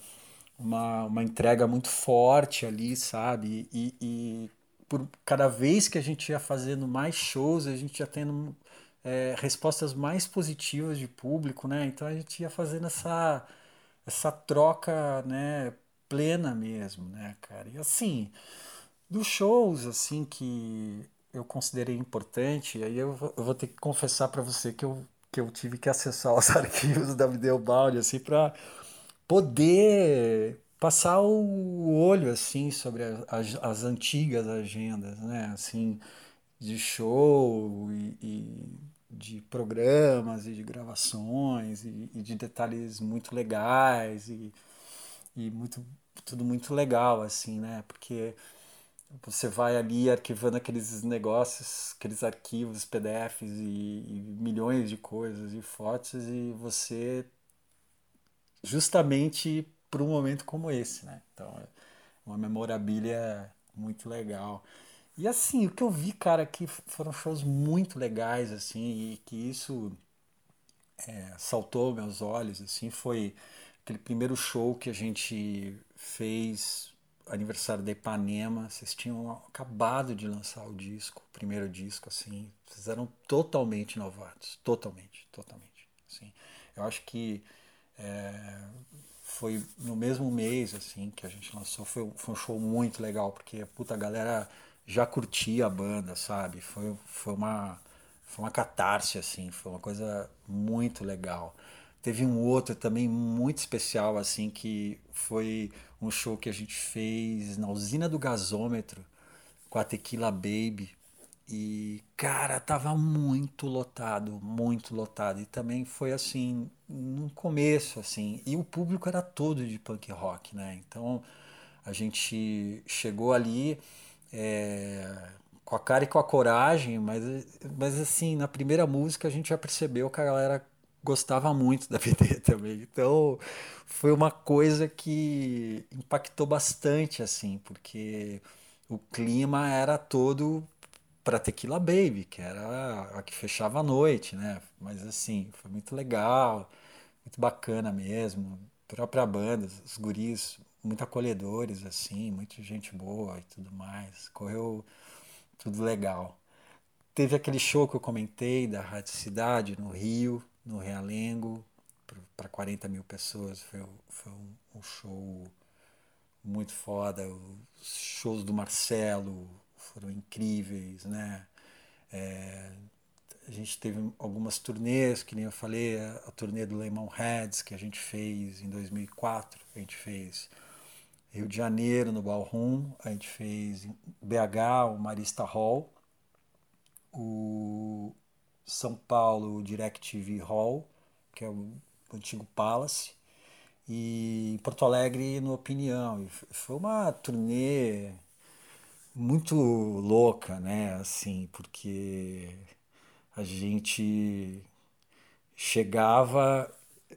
uma, uma entrega muito forte ali, sabe? E, e por cada vez que a gente ia fazendo mais shows, a gente ia tendo é, respostas mais positivas de público, né? Então a gente ia fazendo essa, essa troca, né, plena mesmo, né, cara? E assim, dos shows, assim, que eu considerei importante, aí eu, vou ter que confessar para você que eu, que eu tive que acessar os arquivos da Videobound, assim, para poder passar o olho assim sobre as, as antigas agendas, né? Assim, de show e, e de programas e de gravações e, e de detalhes muito legais e, e muito tudo muito legal assim, né? Porque você vai ali arquivando aqueles negócios, aqueles arquivos, PDFs e, e milhões de coisas e fotos e você justamente para um momento como esse, né? Então, é uma memorabilia muito legal. E assim, o que eu vi, cara, que foram shows muito legais, assim, e que isso é, saltou meus olhos, assim, foi aquele primeiro show que a gente fez, aniversário da Ipanema, vocês tinham acabado de lançar o disco, o primeiro disco, assim, vocês eram totalmente inovados, totalmente, totalmente, assim. Eu acho que é, foi no mesmo mês assim que a gente lançou. Foi, foi um show muito legal, porque puta, a galera já curtia a banda, sabe? Foi, foi, uma, foi uma catarse, assim, foi uma coisa muito legal. Teve um outro também muito especial, assim, que foi um show que a gente fez na usina do gasômetro com a Tequila Baby. E, cara, tava muito lotado, muito lotado. E também foi assim, no começo, assim. E o público era todo de punk rock, né? Então a gente chegou ali é, com a cara e com a coragem, mas, mas assim, na primeira música a gente já percebeu que a galera gostava muito da BD também. Então foi uma coisa que impactou bastante, assim, porque o clima era todo para Tequila Baby, que era a que fechava a noite, né? Mas assim, foi muito legal, muito bacana mesmo. Própria banda, os guris muito acolhedores, assim, muita gente boa e tudo mais. Correu tudo legal. Teve aquele show que eu comentei da Rádio Cidade no Rio, no Realengo, para 40 mil pessoas. Foi, foi um, um show muito foda. Os shows do Marcelo, foram incríveis, né? É, a gente teve algumas turnês, que nem eu falei, a, a turnê do Lemonheads, que a gente fez em 2004, a gente fez Rio de Janeiro, no Ballroom, a gente fez BH, o Marista Hall, o São Paulo, DirecTV Hall, que é o antigo Palace, e Porto Alegre no Opinião. E foi uma turnê muito louca, né? Assim, porque a gente chegava,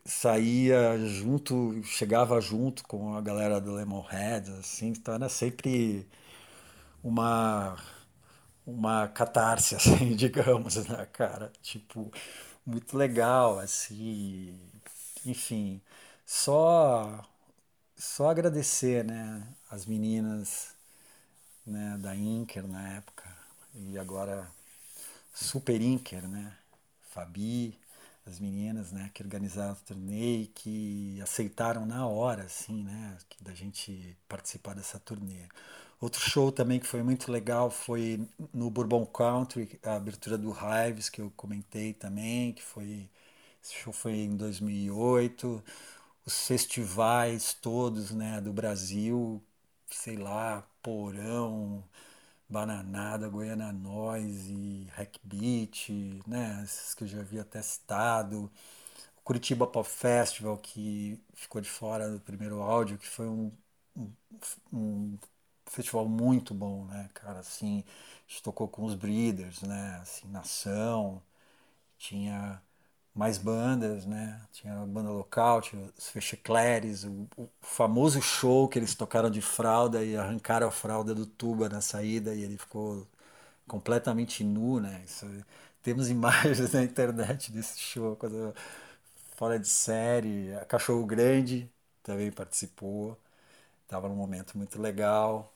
saía junto, chegava junto com a galera do Lemonhead, assim, então era sempre uma uma catarse, assim, digamos, né, cara? Tipo, muito legal, assim, enfim, só só agradecer, né, as meninas, né, da Inker na época e agora Super Inker, né, Fabi, as meninas, né, que organizaram o torneio, que aceitaram na hora, assim, né, da gente participar dessa turnê. Outro show também que foi muito legal foi no Bourbon Country, a abertura do Hives, que eu comentei também, que foi esse show foi em 2008. Os festivais todos, né, do Brasil, sei lá, Porão, Bananada, Goiânia Noise, Hack Beat, né, esses que eu já havia testado. O Curitiba Pop Festival, que ficou de fora do primeiro áudio, que foi um, um, um festival muito bom, né, cara, assim, a gente tocou com os Breeders, né, assim, Nação, tinha mais bandas, né, tinha a banda local, tinha os Fechecleres, o, o, famoso show que eles tocaram de fralda e arrancaram a fralda do tuba na saída e ele ficou completamente nu, né, Isso, temos imagens na internet desse show, coisa fora de série, a Cachorro Grande também participou, estava num momento muito legal,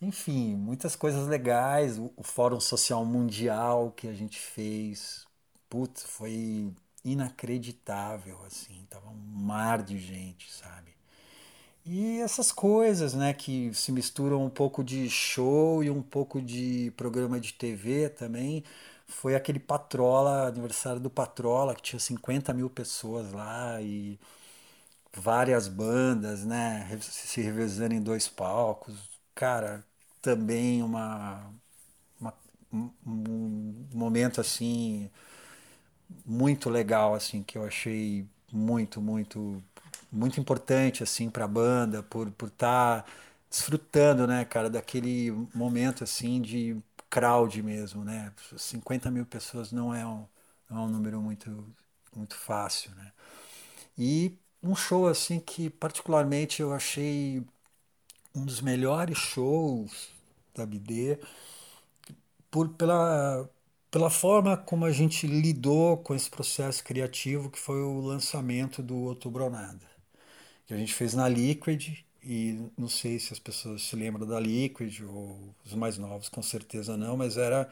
enfim, muitas coisas legais. O, o Fórum Social Mundial que a gente fez, putz, foi inacreditável, assim. Tava um mar de gente, sabe? E essas coisas, né, que se misturam um pouco de show e um pouco de programa de TV também. Foi aquele Patrola, aniversário do Patrola, que tinha 50 mil pessoas lá e várias bandas, né, se revezando em dois palcos cara, também uma, uma um, momento assim muito legal assim que eu achei muito muito muito importante assim para a banda por por estar tá desfrutando né cara daquele momento assim de crowd mesmo né. 50 mil pessoas não é um, não é um número muito muito fácil né. E um show assim que particularmente eu achei um dos melhores shows da BD por, pela, pela forma como a gente lidou com esse processo criativo que foi o lançamento do Outubro Nada, que a gente fez na Liquid e não sei se as pessoas se lembram da Liquid ou os mais novos com certeza não, mas era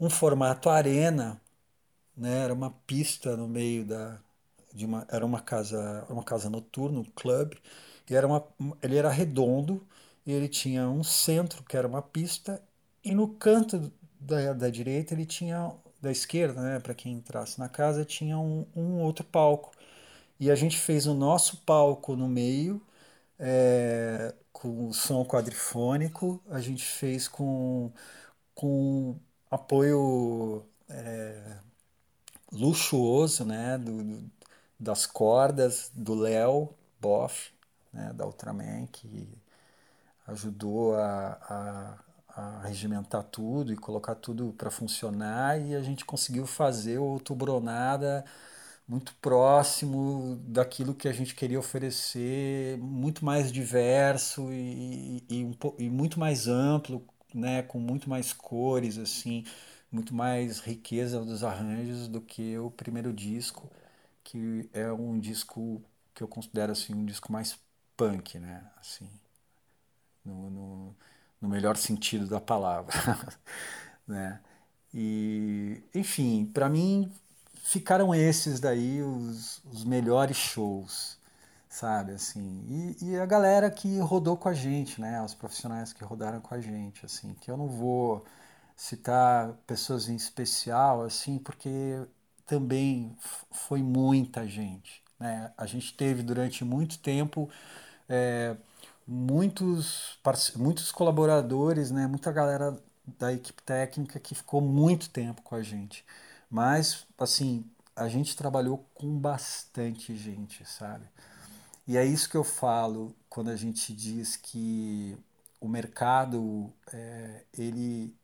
um formato arena, né? Era uma pista no meio da de uma era uma casa uma casa noturna, um clube e era uma, ele era redondo ele tinha um centro, que era uma pista, e no canto da, da direita ele tinha, da esquerda, né, para quem entrasse na casa, tinha um, um, outro palco. E a gente fez o nosso palco no meio, é, com som quadrifônico, a gente fez com, com apoio é, luxuoso né, do, do, das cordas do Léo Boff, né, da Ultraman, que ajudou a, a, a regimentar tudo e colocar tudo para funcionar e a gente conseguiu fazer o Outubronada muito próximo daquilo que a gente queria oferecer, muito mais diverso e, e, um, e muito mais amplo, né, com muito mais cores, assim, muito mais riqueza dos arranjos do que o primeiro disco, que é um disco que eu considero assim um disco mais punk, né? Assim, no, no, no melhor sentido da palavra, né? E, enfim, para mim ficaram esses daí os, os melhores shows, sabe? Assim, e, e, a galera que rodou com a gente, né? Os profissionais que rodaram com a gente, assim, que eu não vou citar pessoas em especial, assim, porque também foi muita gente. Né? A gente teve durante muito tempo é, muitos, muitos colaboradores, né? muita galera da equipe técnica que ficou muito tempo com a gente. Mas, assim, a gente trabalhou com bastante gente, sabe? E é isso que eu falo quando a gente diz que o mercado, é, ele,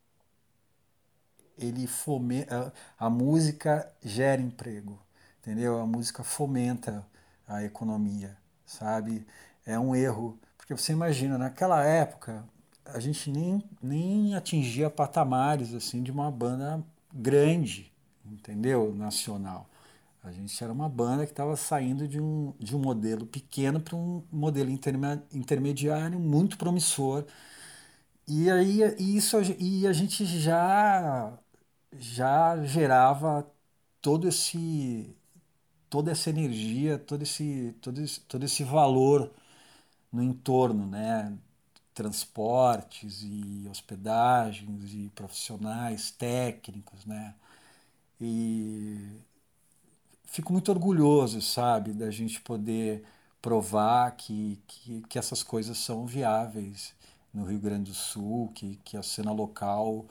ele fomenta, a música gera emprego, entendeu? A música fomenta a economia, sabe? É um erro, porque você imagina, naquela época, a gente nem, nem atingia patamares assim de uma banda grande, entendeu? Nacional. A gente era uma banda que estava saindo de um, de um modelo pequeno para um modelo intermediário muito promissor. E aí isso e a gente já já gerava todo esse toda essa energia, todo esse todo esse, todo esse valor no entorno, né? Transportes e hospedagens e profissionais técnicos, né? E fico muito orgulhoso, sabe, da gente poder provar que, que, que, essas coisas são viáveis no Rio Grande do Sul, que, que a cena local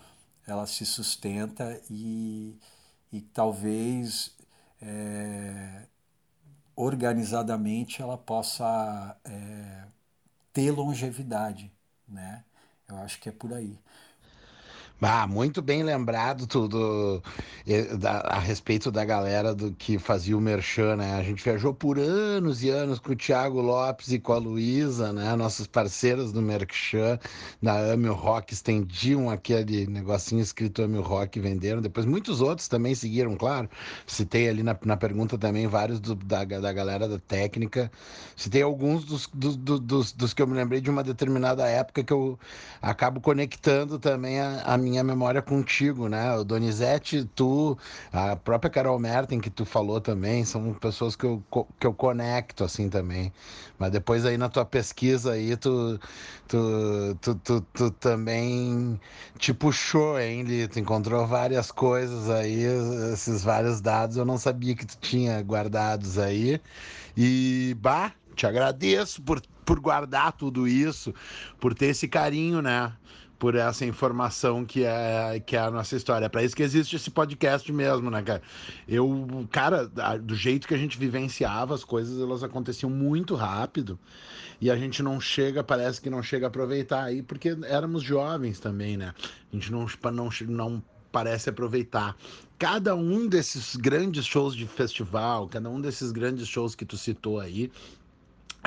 ela se sustenta e, e talvez é, organizadamente ela possa é, ter longevidade, né? Eu acho que é por aí. Ah, muito bem lembrado tudo a respeito da galera do que fazia o Merchan, né? A gente viajou por anos e anos com o Thiago Lopes e com a Luísa, né? Nossos parceiros do Merchan, da Amil Rock, estendiam aquele negocinho escrito Amil Rock e venderam. Depois muitos outros também seguiram, claro. Citei ali na, na pergunta também vários do, da, da galera da técnica. Citei alguns dos, do, do, dos, dos que eu me lembrei de uma determinada época que eu acabo conectando também a, a minha minha memória contigo, né? O Donizete, tu, a própria Carol Merten, que tu falou também, são pessoas que eu, que eu conecto, assim, também. Mas depois aí na tua pesquisa aí, tu, tu, tu, tu, tu também te puxou, hein, Tu encontrou várias coisas aí, esses vários dados, eu não sabia que tu tinha guardados aí. E, bah, te agradeço por, por guardar tudo isso, por ter esse carinho, né? Por essa informação que é, que é a nossa história. É para isso que existe esse podcast mesmo, né, cara? Eu, cara, do jeito que a gente vivenciava as coisas, elas aconteciam muito rápido e a gente não chega, parece que não chega a aproveitar aí, porque éramos jovens também, né? A gente não, não, não parece aproveitar. Cada um desses grandes shows de festival, cada um desses grandes shows que tu citou aí,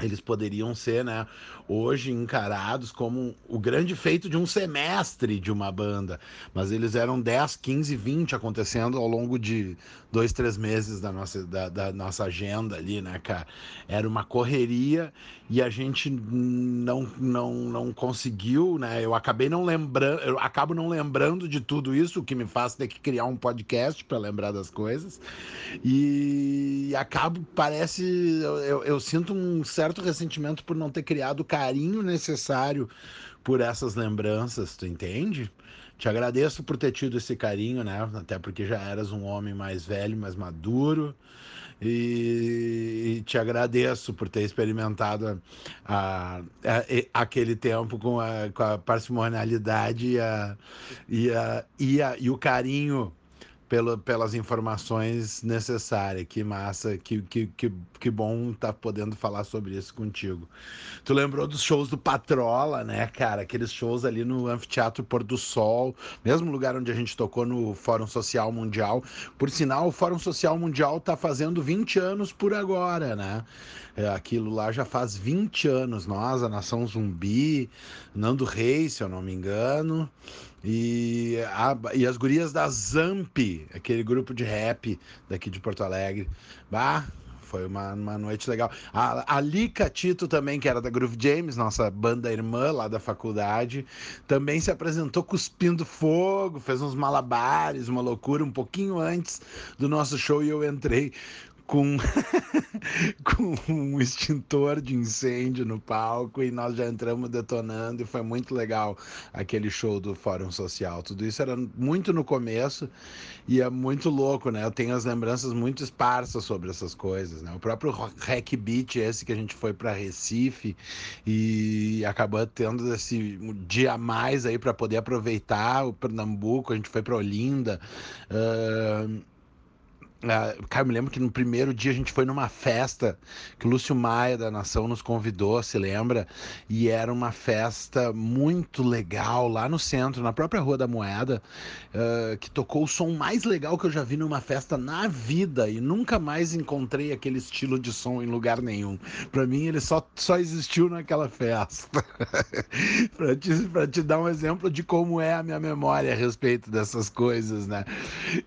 eles poderiam ser, né, hoje encarados como o grande feito de um semestre de uma banda, mas eles eram 10, 15, 20 acontecendo ao longo de dois, três meses da nossa, da, da nossa agenda ali, né, cara? Era uma correria e a gente não, não, não conseguiu, né? Eu acabei não lembrando, eu acabo não lembrando de tudo isso, o que me faz ter que criar um podcast para lembrar das coisas e acabo, parece, eu, eu, eu sinto um certo certo ressentimento por não ter criado o carinho necessário por essas lembranças, tu entende? Te agradeço por ter tido esse carinho, né? Até porque já eras um homem mais velho, mais maduro. E, te agradeço por ter experimentado a, a, a, aquele tempo com a, com parcimonialidade e, e, e o carinho pelo, pelas informações necessárias. Que massa, que, que, que, que bom estar tá podendo falar sobre isso contigo. Tu lembrou dos shows do Patrola, né, cara? Aqueles shows ali no Anfiteatro Pôr do Sol, mesmo lugar onde a gente tocou no Fórum Social Mundial. Por sinal, o Fórum Social Mundial tá fazendo 20 anos por agora, né? É, aquilo lá já faz 20 anos. Nós, a Nação Zumbi, Nando Reis, se eu não me engano. E, a, e as gurias da Zamp, aquele grupo de rap daqui de Porto Alegre. Bah, foi uma, uma noite legal. A, a Lica Tito também, que era da Groove James, nossa banda irmã lá da faculdade, também se apresentou cuspindo fogo, fez uns malabares, uma loucura um pouquinho antes do nosso show e eu entrei com, com um extintor de incêndio no palco e nós já entramos detonando e foi muito legal aquele show do Fórum Social. Tudo isso era muito no começo e é muito louco, né? Eu tenho as lembranças muito esparsas sobre essas coisas, né? O próprio Hack Beat, esse que a gente foi para Recife e acabou tendo esse dia a mais aí para poder aproveitar o Pernambuco, a gente foi para Olinda. Uh, Uh, cara, eu me lembro que no primeiro dia a gente foi numa festa que o Lúcio Maia da Nação nos convidou, se lembra? E era uma festa muito legal lá no centro, na própria Rua da Moeda, uh, que tocou o som mais legal que eu já vi numa festa na vida e nunca mais encontrei aquele estilo de som em lugar nenhum. Para mim, ele só, só existiu naquela festa. para te, pra te dar um exemplo de como é a minha memória a respeito dessas coisas, né?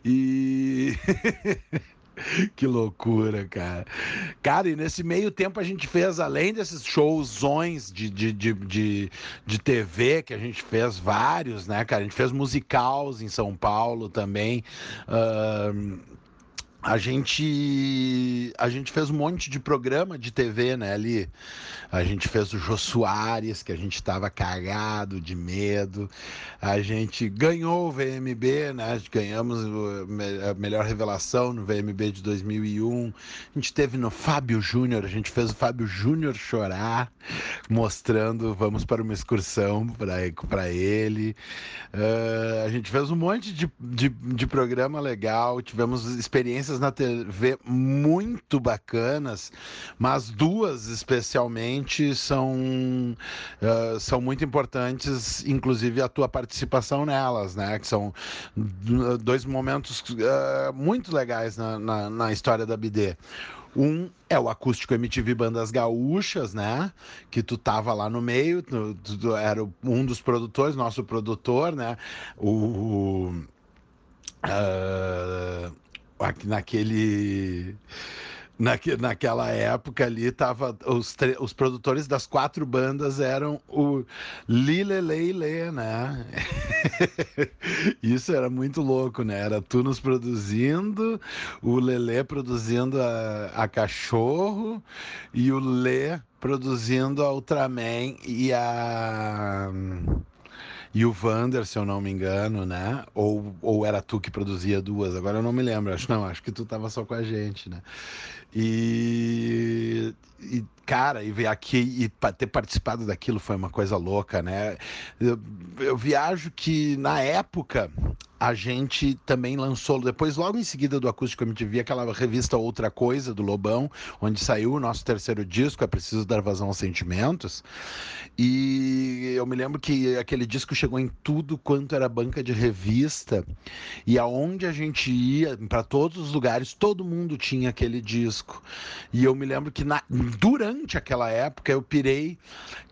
E. que loucura, cara. Cara, e nesse meio tempo a gente fez, além desses showzões de, de, de, de, de TV, que a gente fez vários, né, cara? A gente fez musicals em São Paulo também. Uh, a gente a gente fez um monte de programa de TV, né, ali. A gente fez o Jô Soares, que a gente estava cagado de medo. A gente ganhou o VMB, né? Ganhamos a melhor revelação no VMB de 2001. A gente teve no Fábio Júnior, a gente fez o Fábio Júnior chorar, mostrando vamos para uma excursão para ele. Uh, a gente fez um monte de, de, de programa legal, tivemos experiências na TV muito bacanas, mas duas especialmente são, uh, são muito importantes, inclusive a tua participação nelas, né? Que são dois momentos uh, muito legais na, na, na história da BD. Um é o acústico MTV Bandas Gaúchas, né? Que tu tava lá no meio, tu, tu era um dos produtores, nosso produtor, né? O. Uh, naquele Naque, naquela época ali tava os, os produtores das quatro bandas eram o Lile Leile, né? Isso era muito louco, né? Era tu nos produzindo, o Lele produzindo a, a Cachorro e o Lê produzindo a Ultraman e a e o Vander, se eu não me engano, né? Ou, ou era tu que produzia duas? Agora eu não me lembro. Acho não, acho que tu tava só com a gente, né? E, e cara, e ver aqui e ter participado daquilo foi uma coisa louca, né? Eu, eu viajo que na época a gente também lançou, depois, logo em seguida do Acústico MTV, aquela revista Outra Coisa, do Lobão, onde saiu o nosso terceiro disco, É Preciso Dar Vazão aos Sentimentos. E eu me lembro que aquele disco chegou em tudo quanto era banca de revista, e aonde a gente ia, para todos os lugares, todo mundo tinha aquele disco. E eu me lembro que na, durante aquela época eu pirei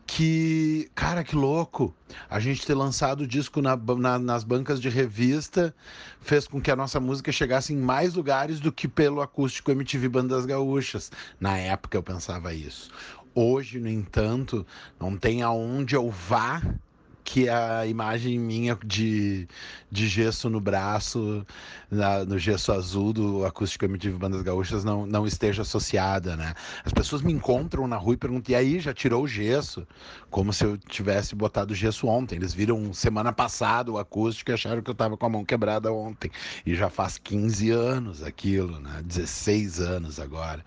que, cara, que louco. A gente ter lançado o disco na, na, nas bancas de revista fez com que a nossa música chegasse em mais lugares do que pelo acústico MTV Bandas Gaúchas. Na época eu pensava isso. Hoje, no entanto, não tem aonde eu vá que a imagem minha de, de gesso no braço, na, no gesso azul do Acústico MTV Bandas Gaúchas não, não esteja associada, né? As pessoas me encontram na rua e perguntam, e aí, já tirou o gesso? Como se eu tivesse botado gesso ontem. Eles viram semana passada o acústico e acharam que eu estava com a mão quebrada ontem. E já faz 15 anos aquilo, né? 16 anos agora.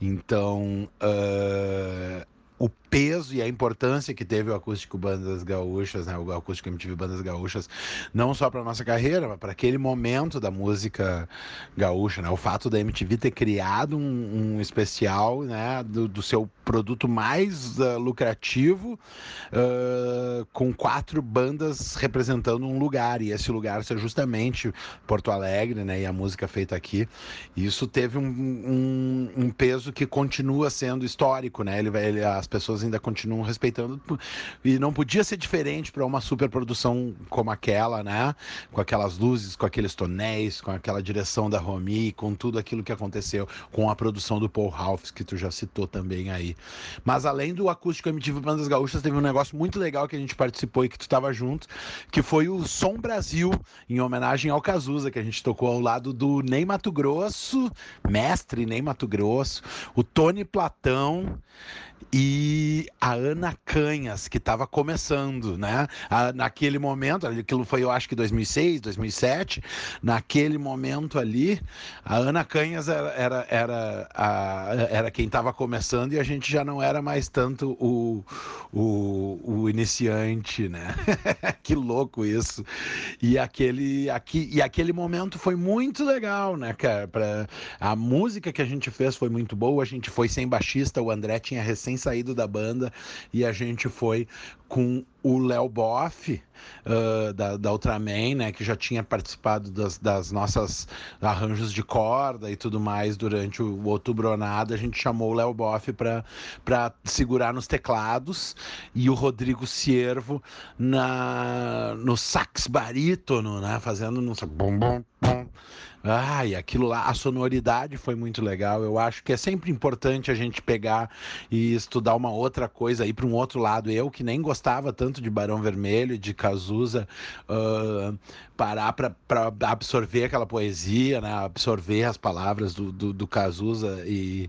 Então, uh, o peso e a importância que teve o acústico Bandas Gaúchas, né, o acústico MTV Bandas Gaúchas, não só para nossa carreira, mas para aquele momento da música gaúcha, né, o fato da MTV ter criado um, um especial, né, do, do, seu produto mais uh, lucrativo, uh, com quatro bandas representando um lugar. E esse lugar ser justamente Porto Alegre, né, e a música feita aqui. Isso teve um, um, um peso que continua sendo histórico, né, ele, ele a as pessoas ainda continuam respeitando e não podia ser diferente para uma superprodução como aquela, né? Com aquelas luzes, com aqueles tonéis, com aquela direção da Romy, com tudo aquilo que aconteceu, com a produção do Paul Ralphs, que tu já citou também aí. Mas além do acústico MTV Bandas Gaúchas, teve um negócio muito legal que a gente participou e que tu estava junto, que foi o Som Brasil, em homenagem ao Cazuza, que a gente tocou ao lado do Ney Mato Grosso, mestre Ney Mato Grosso, o Tony Platão e a Ana Canhas, que estava começando, né? A, naquele momento, aquilo foi eu acho que 2006, 2007, naquele momento ali, a Ana Canhas era, era, era, a, era quem estava começando e a gente já não era mais tanto o, o, o iniciante, né? que louco isso. E aquele, aqui, e aquele momento foi muito legal, né, cara? Pra, a música que a gente fez foi muito boa, a gente foi sem baixista, o André tinha recém saído da banda e a gente foi com o Léo Boff, uh, da, da Ultraman, né, que já tinha participado das, das nossas arranjos de corda e tudo mais durante o, o Outubronada, a gente chamou o Léo Boff para segurar nos teclados e o Rodrigo Ciervo na, no sax barítono, né, fazendo no bom, bom, bom. Ai, aquilo lá, a sonoridade foi muito legal. Eu acho que é sempre importante a gente pegar e estudar uma outra coisa, ir para um outro lado. Eu que nem gostava tanto de Barão Vermelho, de Cazuza, uh, parar para absorver aquela poesia, né? absorver as palavras do, do, do Cazuza e,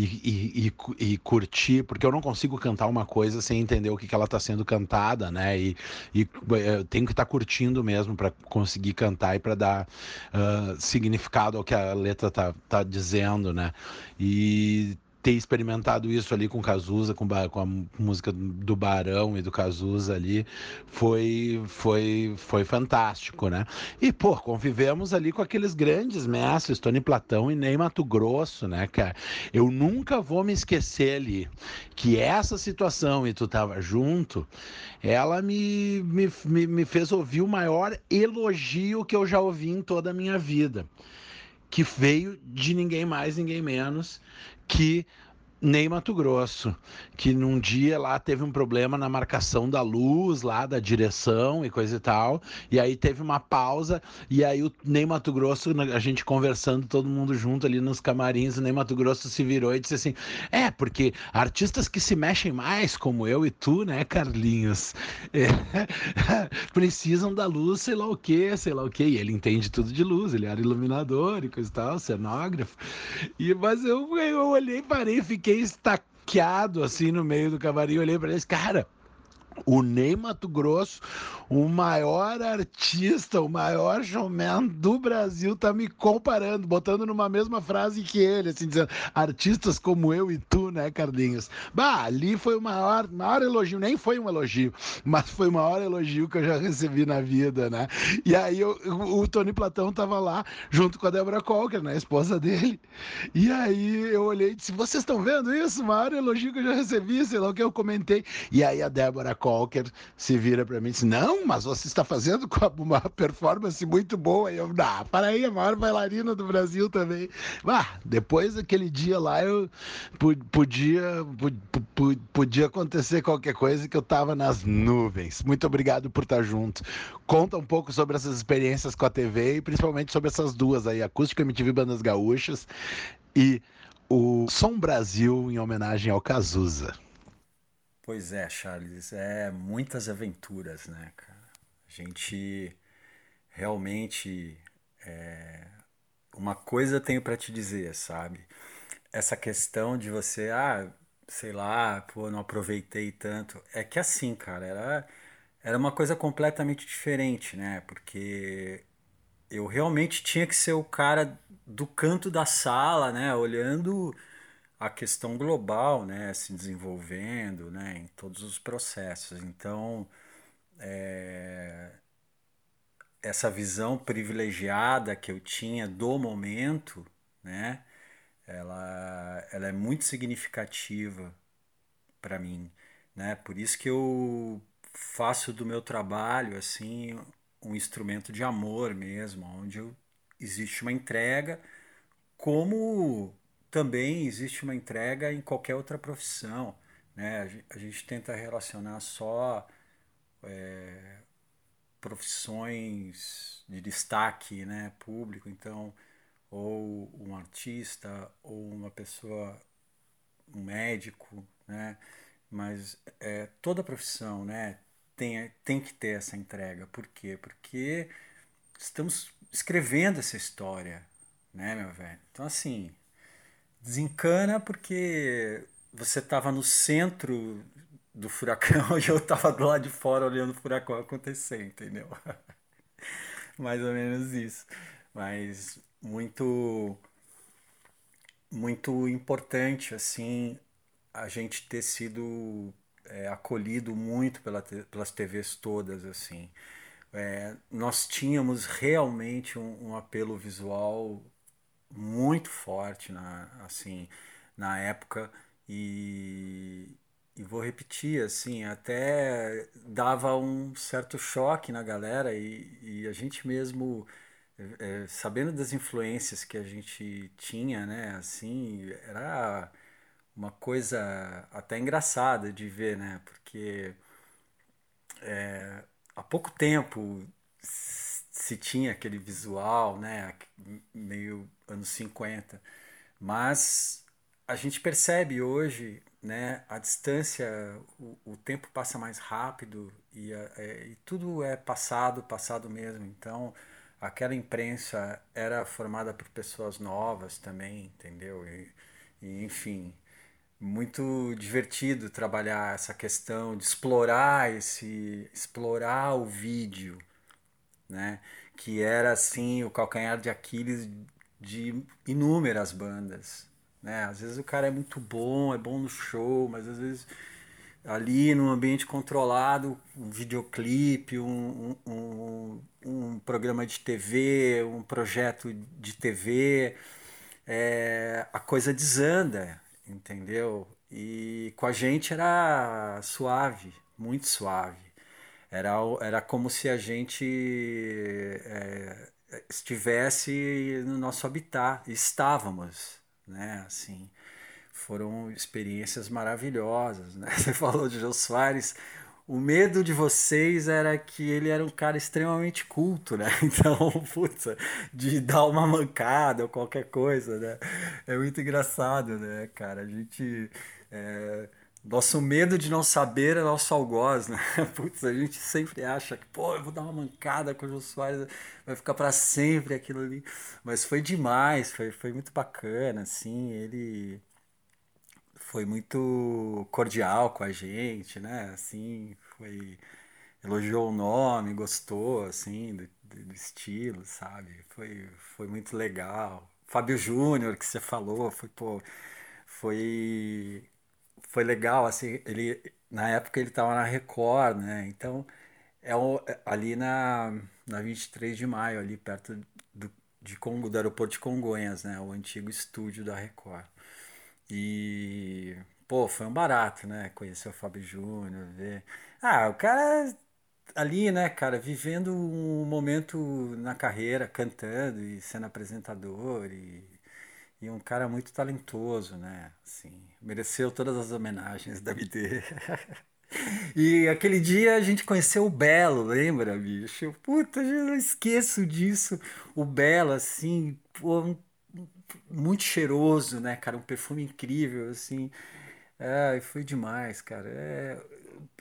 e, e, e, curtir, porque eu não consigo cantar uma coisa sem entender o que, que ela está sendo cantada, né? E, e eu tenho que estar tá curtindo mesmo para conseguir cantar e para dar uh, significado ao que a letra tá, tá dizendo, né? E ter experimentado isso ali com Cazuza, com, com, a música do Barão e do Cazuza ali, foi, foi, foi fantástico, né? E, pô, convivemos ali com aqueles grandes mestres, Tony Platão e Ney Mato Grosso, né, cara? Eu nunca vou me esquecer ali que essa situação, e tu tava junto, ela me, me, me, me fez ouvir o maior elogio que eu já ouvi em toda a minha vida que veio de ninguém mais, ninguém menos que nem Mato Grosso, que num dia lá teve um problema na marcação da luz, lá da direção e coisa e tal, e aí teve uma pausa, e aí o Ney Mato Grosso, a gente conversando, todo mundo junto ali nos camarins, o Ney Mato Grosso se virou e disse assim: É, porque artistas que se mexem mais, como eu e tu, né, Carlinhos, é, precisam da luz, sei lá o que, sei lá o que, e ele entende tudo de luz, ele era iluminador e coisa e tal, cenógrafo, e, mas eu, eu olhei, parei fiquei fiquei estaqueado assim no meio do camarim, olhei para eles, cara, o Ney Mato Grosso, o maior artista, o maior showman do Brasil, tá me comparando, botando numa mesma frase que ele, assim, dizendo, artistas como eu e tu, né, Carlinhos? Bah, ali foi o maior, maior elogio, nem foi um elogio, mas foi o maior elogio que eu já recebi na vida, né? E aí eu, o, Tony Platão tava lá, junto com a Débora Colker, né, a esposa dele, e aí eu olhei e disse, vocês estão vendo isso? O maior elogio que eu já recebi, sei lá o que eu comentei, e aí a Débora Colker Walker se vira para mim e diz: Não, mas você está fazendo uma performance muito boa. E eu, ah, para aí, a maior bailarina do Brasil também. Ah, depois daquele dia lá, eu podia, podia acontecer qualquer coisa que eu estava nas nuvens. Muito obrigado por estar junto. Conta um pouco sobre essas experiências com a TV e principalmente sobre essas duas aí, Acústica MTV Bandas Gaúchas e o Som Brasil em homenagem ao Cazuza. Pois é, Charles, é muitas aventuras, né, cara? A gente realmente é... uma coisa tenho para te dizer, sabe? Essa questão de você, ah, sei lá, pô, não aproveitei tanto, é que assim, cara, era era uma coisa completamente diferente, né? Porque eu realmente tinha que ser o cara do canto da sala, né, olhando a questão global né, se desenvolvendo né, em todos os processos. Então, é, essa visão privilegiada que eu tinha do momento, né, ela, ela é muito significativa para mim. Né? Por isso que eu faço do meu trabalho assim um instrumento de amor mesmo, onde eu, existe uma entrega como também existe uma entrega em qualquer outra profissão. Né? A gente tenta relacionar só é, profissões de destaque né, público, então, ou um artista, ou uma pessoa, um médico, né? mas é, toda profissão né, tem, tem que ter essa entrega. Por quê? Porque estamos escrevendo essa história, né, meu velho? Então, assim, desencana porque você estava no centro do furacão e eu estava do lado de fora olhando o furacão acontecer, entendeu? Mais ou menos isso. Mas muito muito importante assim a gente ter sido é, acolhido muito pela, pelas TVs todas assim é, nós tínhamos realmente um, um, apelo visual muito forte na assim na época. E, e vou repetir assim até dava um certo choque na galera e, e a gente mesmo é, sabendo das influências que a gente tinha né assim era uma coisa até engraçada de ver né porque é, há pouco tempo se tinha aquele visual né meio anos 50 mas a gente percebe hoje, né, a distância, o, o tempo passa mais rápido e, é, e tudo é passado, passado mesmo. Então, aquela imprensa era formada por pessoas novas também, entendeu? E, e, enfim, muito divertido trabalhar essa questão de explorar esse, explorar o vídeo, né? Que era assim o calcanhar de Aquiles de inúmeras bandas, né? Às vezes o cara é muito bom, é bom no show, mas às vezes ali num ambiente controlado, um videoclipe, um, um, um, um programa de TV, um projeto de TV, é, a coisa desanda, entendeu? E com a gente era suave, muito suave. Era, era como se a gente é, estivesse no nosso habitat, estávamos, né? Assim, foram experiências maravilhosas, né? Você falou de Jô Soares, o medo de vocês era que ele era um cara extremamente culto, né? Então, puta, de dar uma mancada ou qualquer coisa, né? É muito engraçado, né, cara? A gente. É... Nosso medo de não saber é nosso algoz, né? Putz, a gente sempre acha que, pô, eu vou dar uma mancada com o Jô Soares, vai ficar para sempre aquilo ali. Mas foi demais, foi, foi muito bacana, assim, ele foi muito cordial com a gente, né? Assim, foi elogiou o nome, gostou, assim, do, do estilo, sabe? Foi, foi muito legal. Fábio Júnior, que você falou, foi, pô, foi foi legal, assim, ele na época ele estava na Record, né? Então é o, ali na na 23 de maio, ali perto do, de Congo, do aeroporto de Congonhas, né? O antigo estúdio da Record. E pô, foi um barato, né? Conhecer o Fábio Júnior, ver. Ah, o cara ali, né, cara, vivendo um momento na carreira, cantando e sendo apresentador e e um cara muito talentoso, né? Assim, mereceu todas as homenagens da BD. e aquele dia a gente conheceu o Belo, lembra, bicho? Puta, eu não esqueço disso. O Belo, assim, pô, muito cheiroso, né, cara? Um perfume incrível, assim. É, foi demais, cara. É,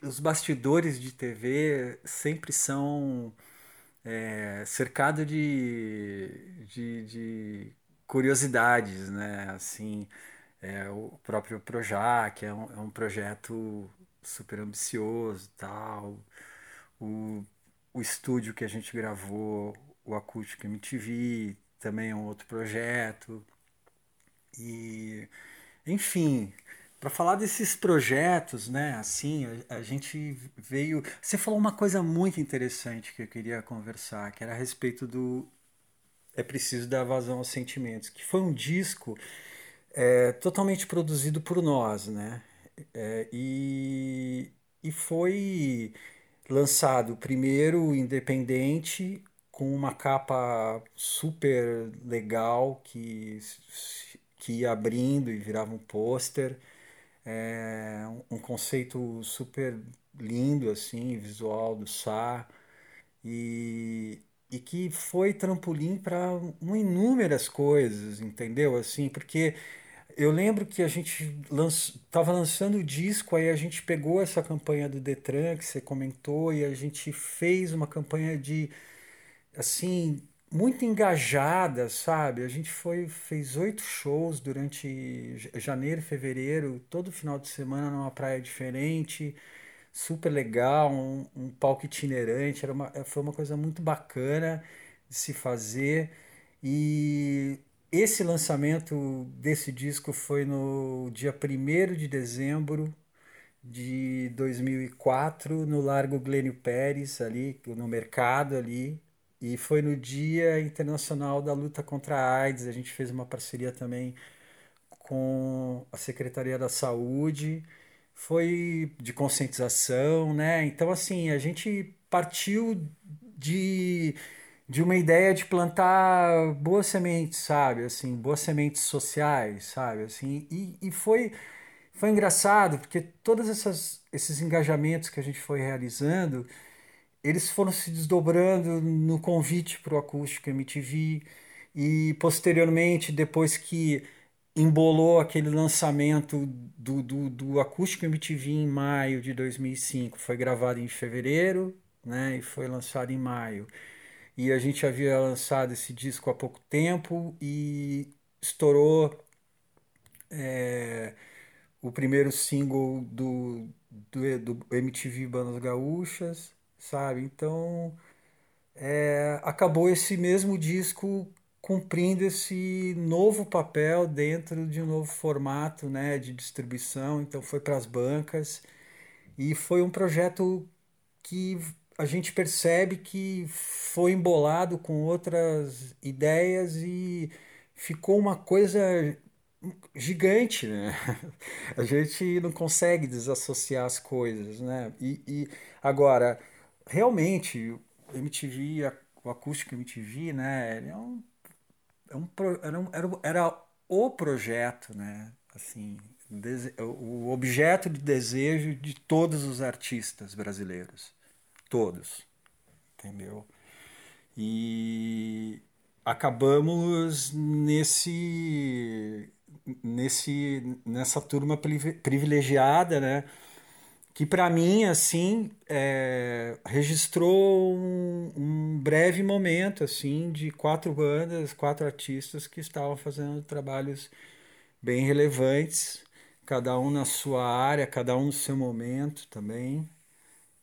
os bastidores de TV sempre são é, cercado de, de, de curiosidades, né? Assim, é, o próprio Projac é um, é um projeto super ambicioso tal. O, o estúdio que a gente gravou, o Acústico MTV, também é um outro projeto. E, enfim, para falar desses projetos, né? Assim, a, a, gente veio. Você falou uma coisa muito interessante que eu queria conversar, que era a respeito do é preciso dar vazão aos sentimentos, que foi um disco é, totalmente produzido por nós, né? É, e, e foi lançado primeiro independente, com uma capa super legal que, que ia abrindo e virava um pôster. é um conceito super lindo, assim, visual do Sá, e, e que foi trampolim para inúmeras coisas, entendeu? Assim, porque eu lembro que a gente estava lançando o disco, aí a gente pegou essa campanha do Detran que você comentou e a gente fez uma campanha de assim muito engajada, sabe? A gente foi fez oito shows durante janeiro, fevereiro, todo final de semana numa praia diferente, super legal, um, um palco itinerante, era uma, foi uma coisa muito bacana de se fazer. E esse lançamento desse disco foi no dia 1 de dezembro de 2004 no Largo Glênio Pérez ali no mercado ali. E foi no Dia Internacional da Luta contra a AIDS. A gente fez uma parceria também com a Secretaria da Saúde, foi de conscientização, né? Então, assim, a gente partiu de, de uma ideia de plantar boas sementes, sabe? Assim, boas sementes sociais, sabe? Assim, e, e foi, foi engraçado, porque todos essas, esses engajamentos que a gente foi realizando eles foram se desdobrando no convite para o Acústico MTV e posteriormente, depois que embolou aquele lançamento do, do, do Acústico MTV em maio de 2005, foi gravado em fevereiro né, e foi lançado em maio. E a gente havia lançado esse disco há pouco tempo e estourou é, o primeiro single do, do, do MTV Bandas Gaúchas sabe? Então, é, acabou esse mesmo disco cumprindo esse novo papel dentro de um novo formato né, de distribuição. Então, foi para as bancas e foi um projeto que a gente percebe que foi embolado com outras ideias e ficou uma coisa gigante, né? A gente não consegue desassociar as coisas, né? E, e agora realmente, o MTV, o acústico MTV, né, é um, um, era, um, era, era o projeto, né, assim, o objeto de desejo de todos os artistas brasileiros, todos, entendeu? E acabamos nesse nesse nessa turma privilegiada, né? Que para mim assim é, registrou um, um, breve momento assim de quatro bandas, quatro artistas que estavam fazendo trabalhos bem relevantes, cada um na sua área, cada um no seu momento também.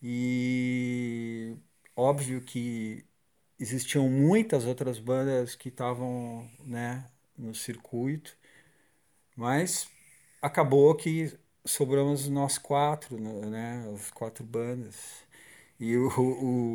E óbvio que existiam muitas outras bandas que estavam né, no circuito, mas acabou que sobramos nós quatro, né, né? As quatro bandas. E o,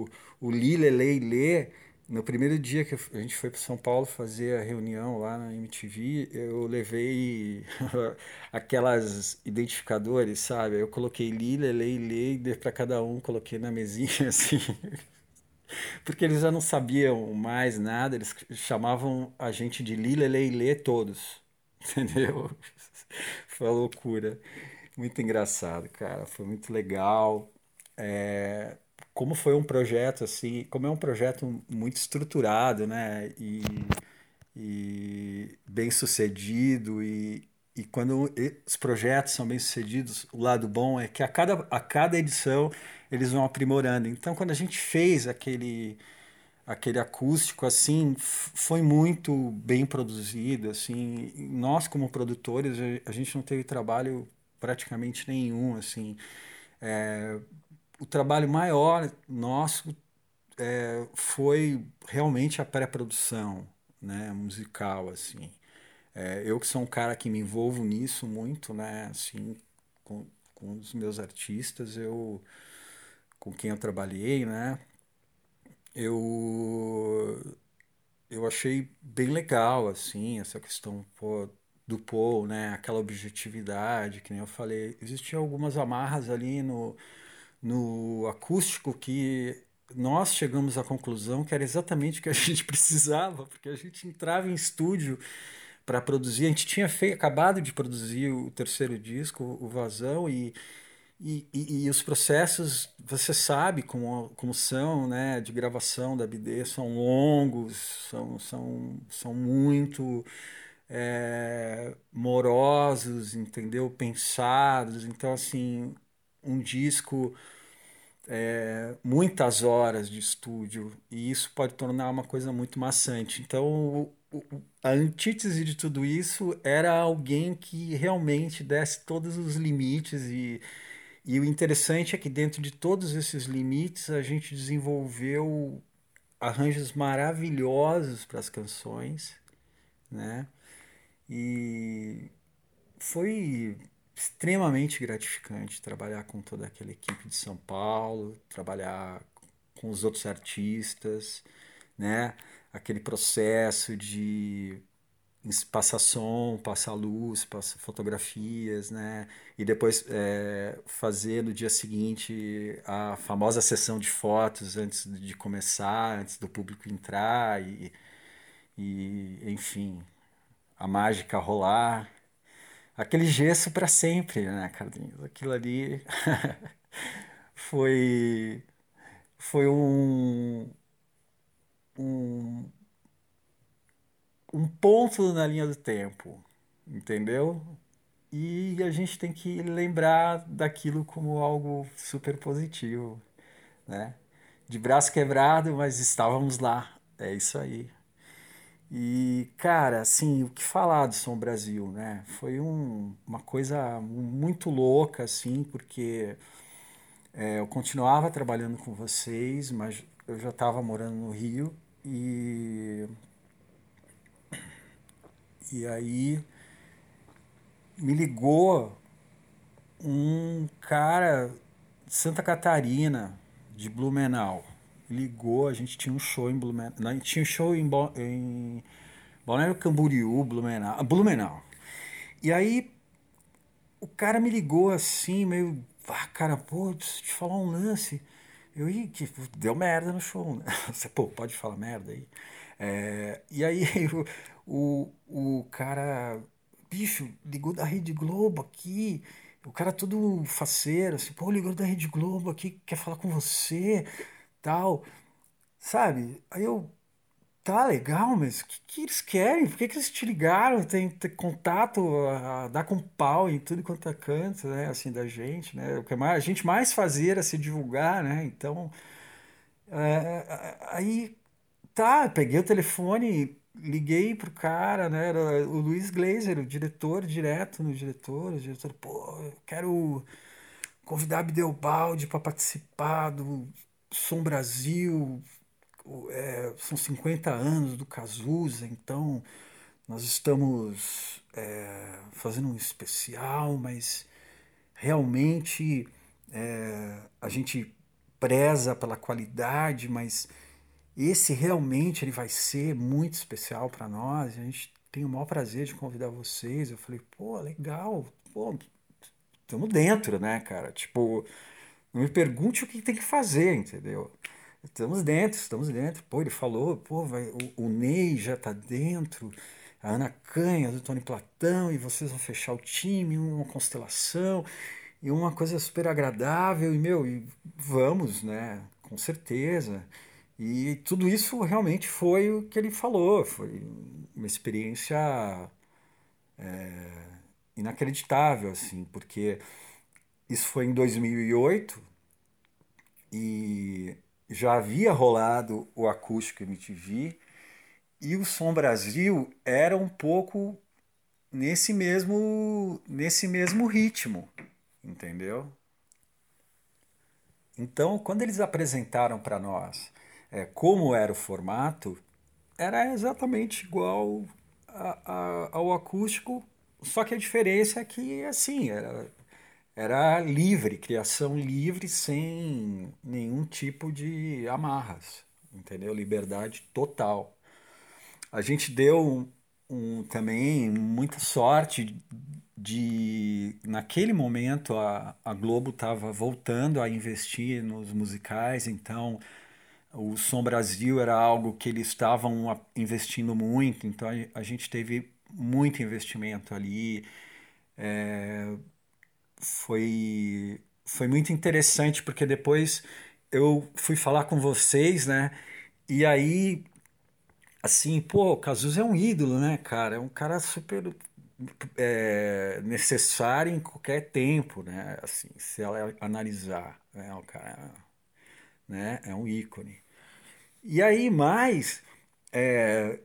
o, o Lile Leile, no primeiro dia que a gente foi para São Paulo fazer a reunião lá na MTV, eu levei aquelas identificadores, sabe? Eu coloquei Lile Leile para cada um, coloquei na mesinha assim. Porque eles já não sabiam mais nada, eles chamavam a gente de Lile Leile todos. Entendeu? Foi uma loucura. Muito engraçado, cara. Foi muito legal. É, como foi um projeto assim, como é um projeto muito estruturado, né? E, e bem sucedido e, e quando os projetos são bem sucedidos, o lado bom é que a cada, a cada edição eles vão aprimorando. Então, quando a gente fez aquele aquele acústico assim foi muito bem produzido assim nós como produtores a gente não teve trabalho praticamente nenhum, assim. É, o trabalho maior nosso é, foi realmente a pré-produção, né, musical, assim. É, eu que sou um cara que me envolvo nisso muito, né, assim, com, com os meus artistas, eu com quem eu trabalhei, né, eu eu achei bem legal, assim, essa questão, pô, do Paul, né? Aquela objetividade, que nem eu falei. Existiam algumas amarras ali no, no acústico que nós chegamos à conclusão que era exatamente o que a gente precisava, porque a gente entrava em estúdio para produzir. A gente tinha feito, acabado de produzir o terceiro disco, o Vazão, e, e, e, e os processos, você sabe como, como são, né, de gravação da BD, são longos, são, são, são muito é, morosos, entendeu? Pensados. Então, assim, um disco é, muitas horas de estúdio e isso pode tornar uma coisa muito maçante. Então, o, o, a antítese de tudo isso era alguém que realmente desse todos os limites e, e o interessante é que dentro de todos esses limites a gente desenvolveu arranjos maravilhosos para as canções, né? E foi extremamente gratificante trabalhar com toda aquela equipe de São Paulo, trabalhar com os outros artistas, né? Aquele processo de passar som, passar luz, passar fotografias, né? E depois é, fazer no dia seguinte a famosa sessão de fotos antes de começar, antes do público entrar e, e enfim, a mágica rolar aquele gesso para sempre, né, Carlinhos? Aquilo ali foi foi um, um um ponto na linha do tempo, entendeu? E a gente tem que lembrar daquilo como algo super positivo, né? De braço quebrado, mas estávamos lá. É isso aí. E, cara, assim, o que falar do Som Brasil, né? Foi um, uma coisa muito louca, assim, porque é, eu continuava trabalhando com vocês, mas eu já estava morando no Rio e. E aí me ligou um cara de Santa Catarina, de Blumenau ligou, a gente tinha um show em Blumenau. A gente tinha um show em, Bo, em Balneário Camboriú, Blumenau, ah, Blumenau. E aí o cara me ligou assim, meio, ah, cara, pô, preciso te falar um lance. Eu, ia que deu merda no show, né? Você, pô, pode falar merda aí. É, e aí o, o, o cara, bicho, ligou da Rede Globo aqui. O cara todo faceiro, assim, pô, ligou da Rede Globo aqui, quer falar com você tal, sabe? Aí eu, tá legal, mas o que, que eles querem? Por que, que eles te ligaram? Tem, tem contato, a, a, dar com pau em tudo quanto é canto, né? Assim, da gente, né? O que mais, a gente mais fazia era se divulgar, né? Então, é, aí, tá, peguei o telefone, liguei pro cara, né? Era o Luiz Glazer, o diretor, direto no diretor, o diretor, pô, eu quero convidar Bideobaldi para participar do Som Brasil, é, são 50 anos do Cazuza, então nós estamos é, fazendo um especial, mas realmente é, a gente preza pela qualidade, mas esse realmente ele vai ser muito especial para nós. A gente tem o maior prazer de convidar vocês. Eu falei, pô, legal, pô, estamos dentro, né, cara? Tipo, não me pergunte o que tem que fazer, entendeu? Estamos dentro, estamos dentro. Pô, ele falou, pô, vai, o, o Ney já tá dentro, a Ana Canha, do Tony Platão, e vocês vão fechar o time, uma constelação, e uma coisa super agradável, e meu, e vamos, né? Com certeza. E tudo isso realmente foi o que ele falou, foi uma experiência é, inacreditável, assim, porque isso foi em 2008 e já havia rolado o acústico MTV e o Som Brasil era um pouco nesse mesmo nesse mesmo ritmo, entendeu? Então, quando eles apresentaram para nós é, como era o formato, era exatamente igual a, a, ao acústico, só que a diferença é que assim era era livre, criação livre, sem nenhum tipo de amarras, entendeu? Liberdade total. A gente deu um, um, também muita sorte de, naquele momento, a, a Globo estava voltando a investir nos musicais, então o Som Brasil era algo que eles estavam investindo muito, então a, gente teve muito investimento ali. É, foi, foi muito interessante porque depois eu fui falar com vocês, né? E aí, assim, pô, o é um ídolo, né, cara? É um cara super é, necessário em qualquer tempo, né? Assim, se ela analisar, né? O cara, né? É um ícone. E aí, mais, é,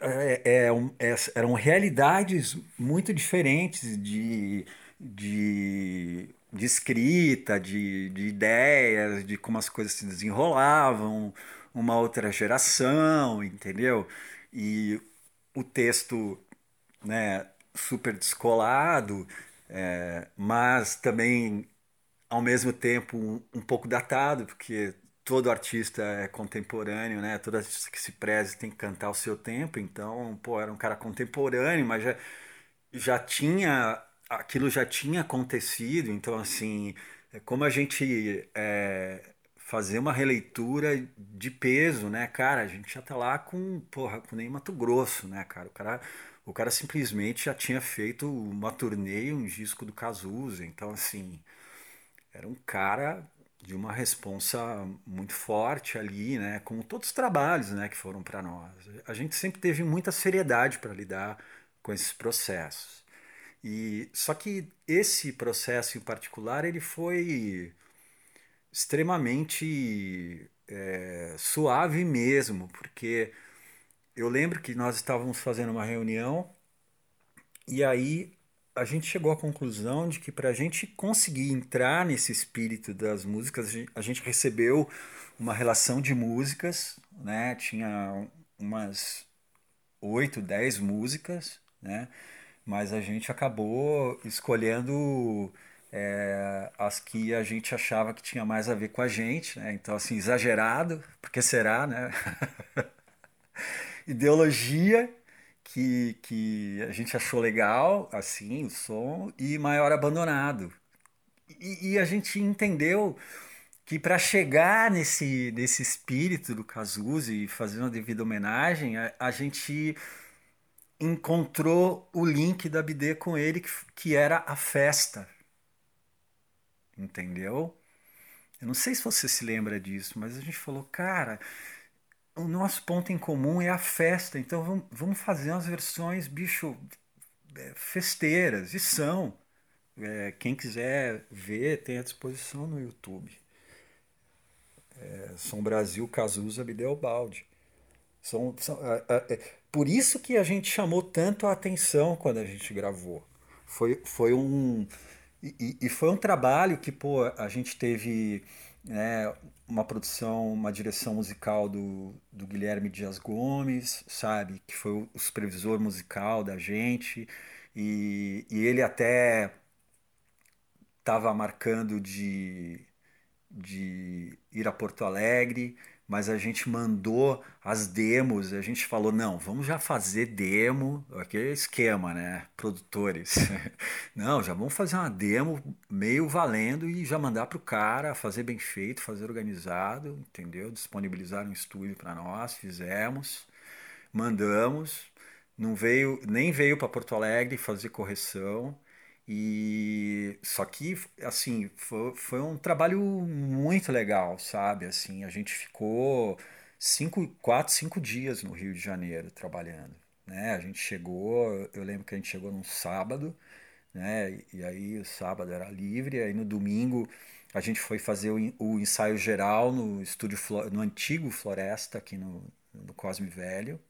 é, é, é, eram realidades muito diferentes de, de, de escrita, de, de ideias, de como as coisas se desenrolavam, uma outra geração, entendeu? E o texto né, super descolado, é, mas também ao mesmo tempo um, um, pouco datado, porque todo artista é contemporâneo, né? Todo artista que se preze tem que cantar o seu tempo, então, pô, era um cara contemporâneo, mas já, já tinha aquilo já tinha acontecido, então assim, é como a gente é, fazer uma releitura de peso, né, cara? A gente já tá lá com, porra, com nem Mato Grosso, né, cara? O cara o cara simplesmente já tinha feito uma turnê, um disco do Cazuza, então assim, era um cara de uma responsa muito forte ali, né, com todos os trabalhos, né, que foram para nós. A gente sempre teve muita seriedade para lidar com esses processos. E só que esse processo em particular ele foi extremamente é, suave mesmo, porque eu lembro que nós estávamos fazendo uma reunião e aí a gente chegou à conclusão de que para a gente conseguir entrar nesse espírito das músicas, a gente recebeu uma relação de músicas, né? Tinha umas oito, dez músicas, né? Mas a gente acabou escolhendo é, as que a gente achava que tinha mais a ver com a gente, né? Então, assim, exagerado, porque será, né? ideologia que, que a gente achou legal, assim, o som, e maior abandonado. E, e a gente entendeu que para chegar nesse, nesse espírito do Cazuza e fazer uma devida homenagem, a, a gente encontrou o link da BD com ele, que, que era a festa. Entendeu? Eu não sei se você se lembra disso, mas a gente falou, cara, o nosso ponto em comum é a festa. Então vamos, fazer umas versões, bicho, é, festeiras. E são. É, quem quiser ver, tem à disposição no YouTube. É, São Brasil, Cazuza, Bideobaldi. São, são, é, por isso que a gente chamou tanto a atenção quando a gente gravou. Foi, foi um. E, e foi um trabalho que, pô, a gente teve né, uma produção, uma direção musical do, do Guilherme Dias Gomes, sabe? Que foi o supervisor musical da gente. E, e ele até estava marcando de, de ir a Porto Alegre mas a gente mandou as demos, a gente falou, não, vamos já fazer demo, aquele esquema, né? Produtores. Não, já vamos fazer uma demo meio valendo e já mandar para o cara fazer bem feito, fazer organizado, entendeu? Disponibilizar um estúdio para nós, fizemos, mandamos, não veio, nem veio para Porto Alegre fazer correção. E só que assim, foi, foi um trabalho muito legal, sabe? Assim, a gente ficou cinco, quatro, cinco dias no Rio de Janeiro trabalhando, né? A gente chegou, eu lembro que a gente chegou num sábado, né? E aí o sábado era livre, aí no domingo a gente foi fazer o, o ensaio geral no estúdio no antigo Floresta aqui no, no Cosme Velho,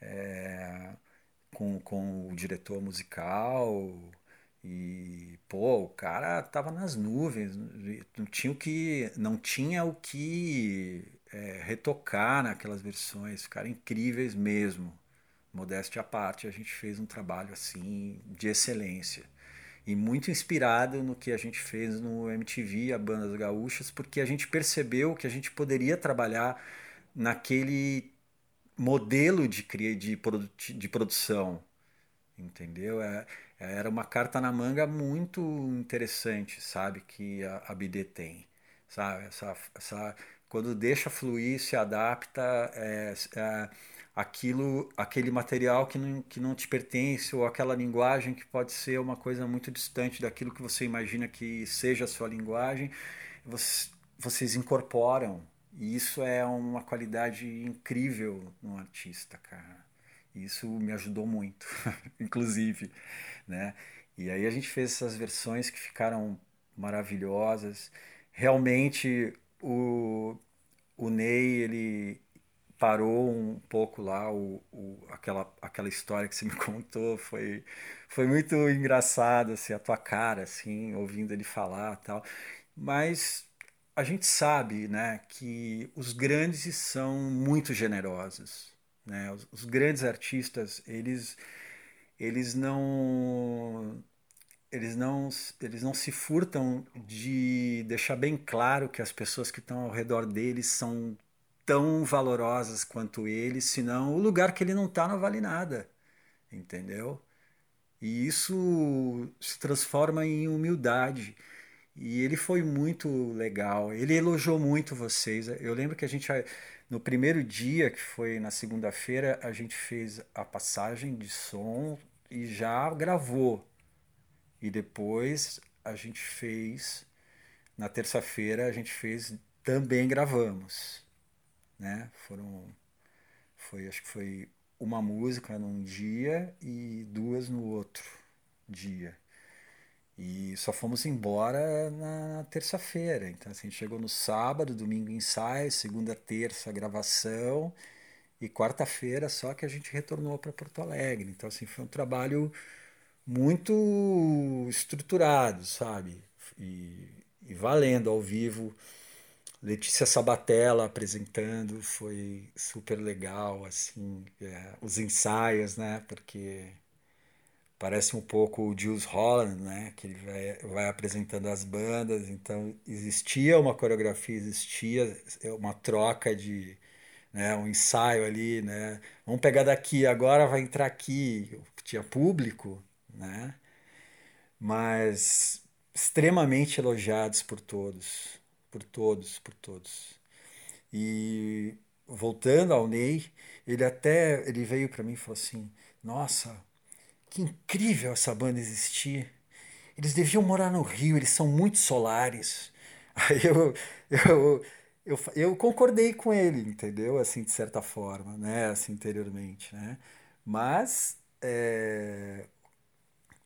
é, com, com o diretor musical e, pô, o cara tava nas nuvens, não tinha o que, não tinha o que é, retocar naquelas versões, ficaram incríveis mesmo. Modéstia à parte, a gente fez um trabalho assim de excelência. E muito inspirado no que a gente fez no MTV, a Bandas Gaúchas, porque a gente percebeu que a gente poderia trabalhar naquele modelo de, de, produ de produção, entendeu? É, era uma carta na manga muito interessante, sabe, que a, a BD tem, sabe, essa, essa, quando deixa fluir, se adapta, é, é, aquilo, aquele material que não, que não te pertence ou aquela linguagem que pode ser uma coisa muito distante daquilo que você imagina que seja a sua linguagem, você, vocês incorporam. E isso é uma qualidade incrível no artista, cara. Isso me ajudou muito, inclusive, né? E aí a gente fez essas versões que ficaram maravilhosas. Realmente o, o Ney, ele parou um pouco lá o, o, aquela, aquela história que você me contou foi, foi muito engraçado assim, a tua cara assim ouvindo ele falar tal mas a gente sabe né que os grandes são muito generosos né os, os grandes artistas eles eles não eles não, eles não se furtam de deixar bem claro que as pessoas que estão ao redor deles são tão valorosas quanto ele, senão o lugar que ele não está não vale nada, entendeu? E isso se transforma em humildade. E ele foi muito legal. Ele elogiou muito vocês. Eu lembro que a gente, no primeiro dia, que foi na segunda-feira, a gente fez a passagem de som e já gravou. E depois a gente fez, na terça-feira, a gente fez, também gravamos né? Foram foi acho que foi uma música num dia e duas no outro dia. E só fomos embora na terça-feira. Então assim, chegou no sábado, domingo ensaio, segunda, terça gravação e quarta-feira só que a gente retornou para Porto Alegre. Então assim, foi um trabalho muito estruturado, sabe? E, e valendo ao vivo Letícia Sabatella apresentando, foi super legal, assim, é, os ensaios, né, porque parece um pouco o Jules Holland, né, que ele vai, vai apresentando as bandas, então existia uma coreografia, existia uma troca de, né, um ensaio ali, né, vamos pegar daqui, agora vai entrar aqui, tinha público, né, mas extremamente elogiados por todos, por todos, por todos. E voltando ao Ney, ele até ele veio para mim e falou assim: "Nossa, que incrível essa banda existir. Eles deviam morar no Rio, eles são muito solares". Aí eu eu eu, eu concordei com ele, entendeu? Assim, de certa forma, né? Assim, interiormente, né? Mas é,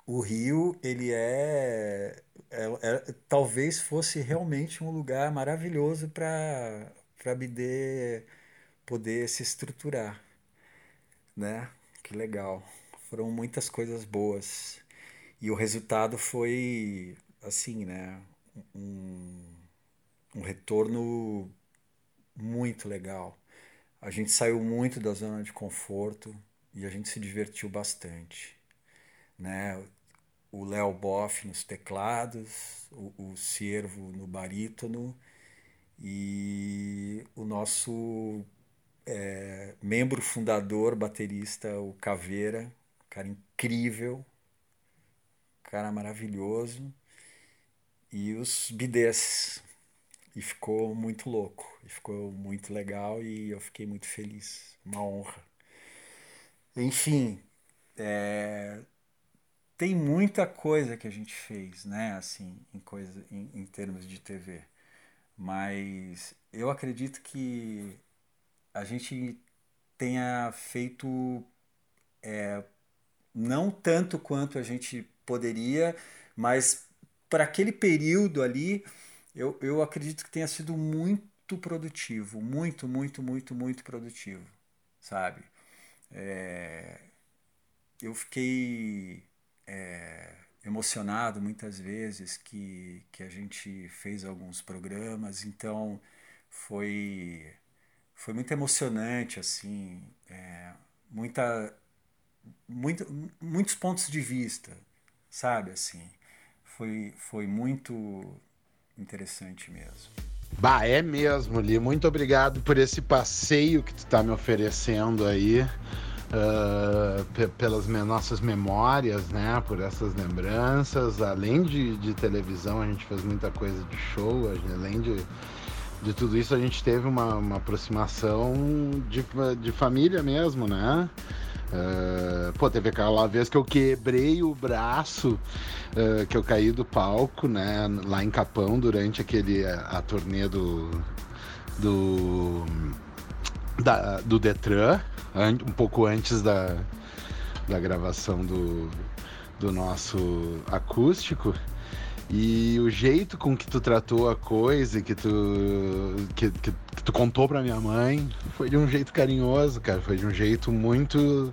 o Rio, ele é, é, é, talvez fosse realmente um lugar maravilhoso para para poder se estruturar, né? Que legal. Foram muitas coisas boas. E o resultado foi assim, né? Um, um retorno muito legal. A gente saiu muito da zona de conforto e a gente se divertiu bastante né? o Léo Boff nos teclados, o, o Ciervo no barítono e o nosso é, membro fundador, baterista, o Caveira, cara incrível, cara maravilhoso, e os bidês. E ficou muito louco, e ficou muito legal e eu fiquei muito feliz, uma honra. Enfim, é, tem muita coisa que a gente fez, né, assim, em coisa em, em termos de TV. Mas eu acredito que a gente tenha feito é, não tanto quanto a gente poderia, mas para aquele período ali, eu, eu acredito que tenha sido muito produtivo, muito, muito, muito, muito produtivo, sabe? É, eu fiquei é, emocionado muitas vezes que, que a gente fez alguns programas, então foi, foi muito emocionante, assim, é, muita, muito, muitos pontos de vista, sabe, assim, foi, foi muito interessante mesmo. Bah, é mesmo, Li. Muito obrigado por esse passeio que tu está me oferecendo aí uh, pelas nossas memórias, né? Por essas lembranças. Além de, de televisão, a gente fez muita coisa de show, além de de tudo isso a gente teve uma, uma aproximação de, de família mesmo, né? Uh, pô, teve aquela vez que eu quebrei o braço, uh, que eu caí do palco, né? Lá em Capão, durante aquele, a, a turnê do, do, da, do Detran, um pouco antes da, da gravação do, do nosso acústico. E o jeito com que tu tratou a coisa, que tu, que, que, que tu contou pra minha mãe, foi de um jeito carinhoso, cara. Foi de um jeito muito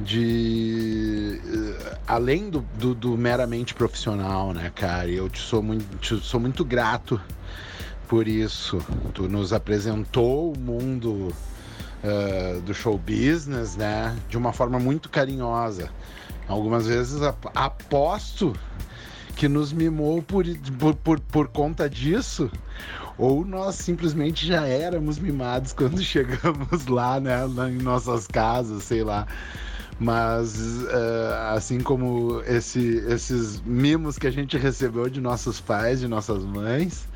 de uh, além do, do, do, meramente profissional, né, cara? Eu te sou muito, te sou muito grato por isso. Tu nos apresentou o mundo uh, do show business, né, de uma forma muito carinhosa. Algumas vezes aposto que nos mimou por, por, por, por conta disso, ou nós simplesmente já éramos mimados quando chegamos lá, né, em nossas casas, sei lá. Mas uh, assim como esse, esses mimos que a gente recebeu de nossos pais, de nossas mães,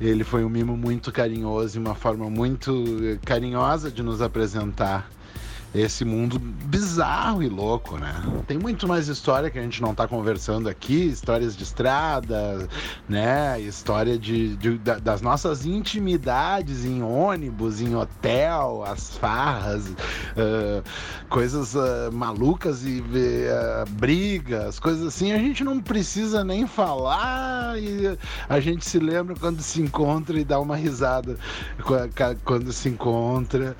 ele foi um mimo muito carinhoso e uma forma muito carinhosa de nos apresentar esse mundo bizarro e louco, né? Tem muito mais história que a gente não está conversando aqui, histórias de estrada, né? História de, de das nossas intimidades em ônibus, em hotel, as farras, uh, coisas uh, malucas e uh, brigas, coisas assim. A gente não precisa nem falar e a gente se lembra quando se encontra e dá uma risada quando se encontra.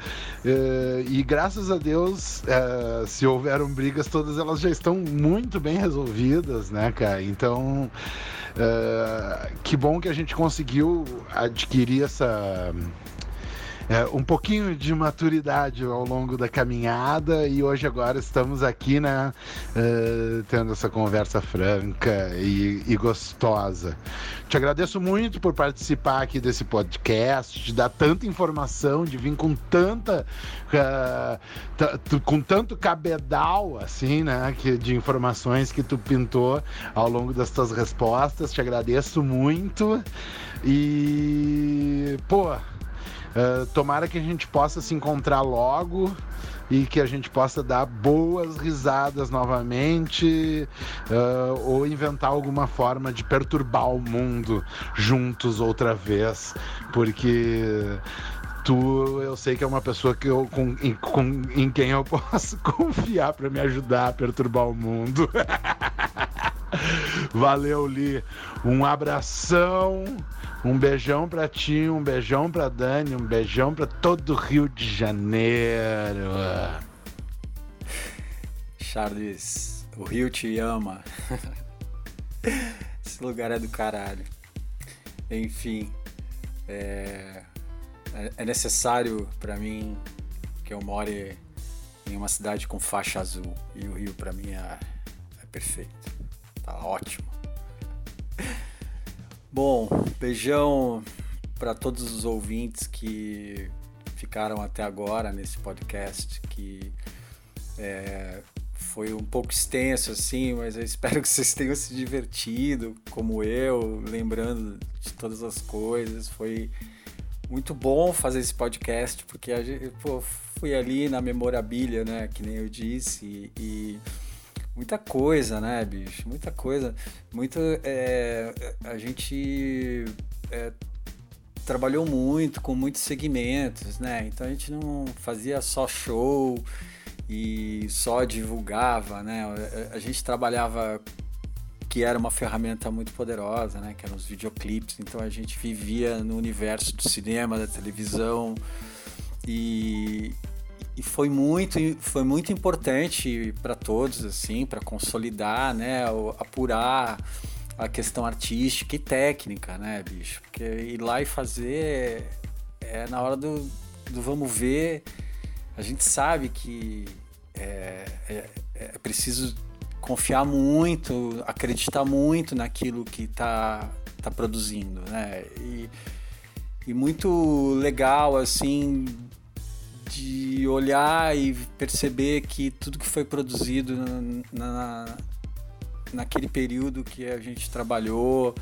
e graças a Deus, é, se houveram brigas, todas elas já estão muito bem resolvidas, né, cara? Então, é, que bom que a gente conseguiu adquirir essa é, um pouquinho de maturidade ao longo da caminhada e hoje agora estamos aqui, né, uh, tendo essa conversa franca e, e, gostosa. Te agradeço muito por participar aqui desse podcast, de dar tanta informação, de vir com tanta, uh, com tanto cabedal, assim, né, que, de informações que tu pintou ao longo das tuas respostas. Te agradeço muito e, pô, Uh, tomara que a gente possa se encontrar logo e que a gente possa dar boas risadas novamente uh, ou inventar alguma forma de perturbar o mundo juntos outra vez, porque tu eu sei que é uma pessoa que eu, com, em, com, em quem eu posso confiar para me ajudar a perturbar o mundo. Valeu, Li. Um abração. Um beijão pra ti, um beijão pra Dani, um beijão pra todo o Rio de Janeiro. Charles, o Rio te ama. Esse lugar é do caralho. Enfim, é, é necessário para mim que eu more em uma cidade com faixa azul. E o Rio para mim é, é perfeito. Tá ótimo. Bom, beijão para todos os ouvintes que ficaram até agora nesse podcast, que é, foi um pouco extenso assim, mas eu espero que vocês tenham se divertido, como eu, lembrando de todas as coisas. Foi muito bom fazer esse podcast, porque a gente, pô, fui ali na memorabilia, né, que nem eu disse, e, e muita coisa, né, bicho? Muita coisa. Muito. É, a gente é, trabalhou muito com muitos segmentos, né? Então a gente não fazia só show e só divulgava, né? A gente trabalhava que era uma ferramenta muito poderosa, né? Que eram os videoclipes. Então a gente vivia no universo do cinema, da televisão e, e foi muito, foi muito importante para todos, assim, para consolidar, né, apurar a questão artística e técnica, né, bicho? Porque ir lá e fazer é na hora do, do vamos ver, a gente sabe que é, é, é preciso confiar muito, acreditar muito naquilo que está tá produzindo, né? E, e muito legal, assim, de olhar e perceber que tudo que foi produzido na, na, naquele período que a gente trabalhou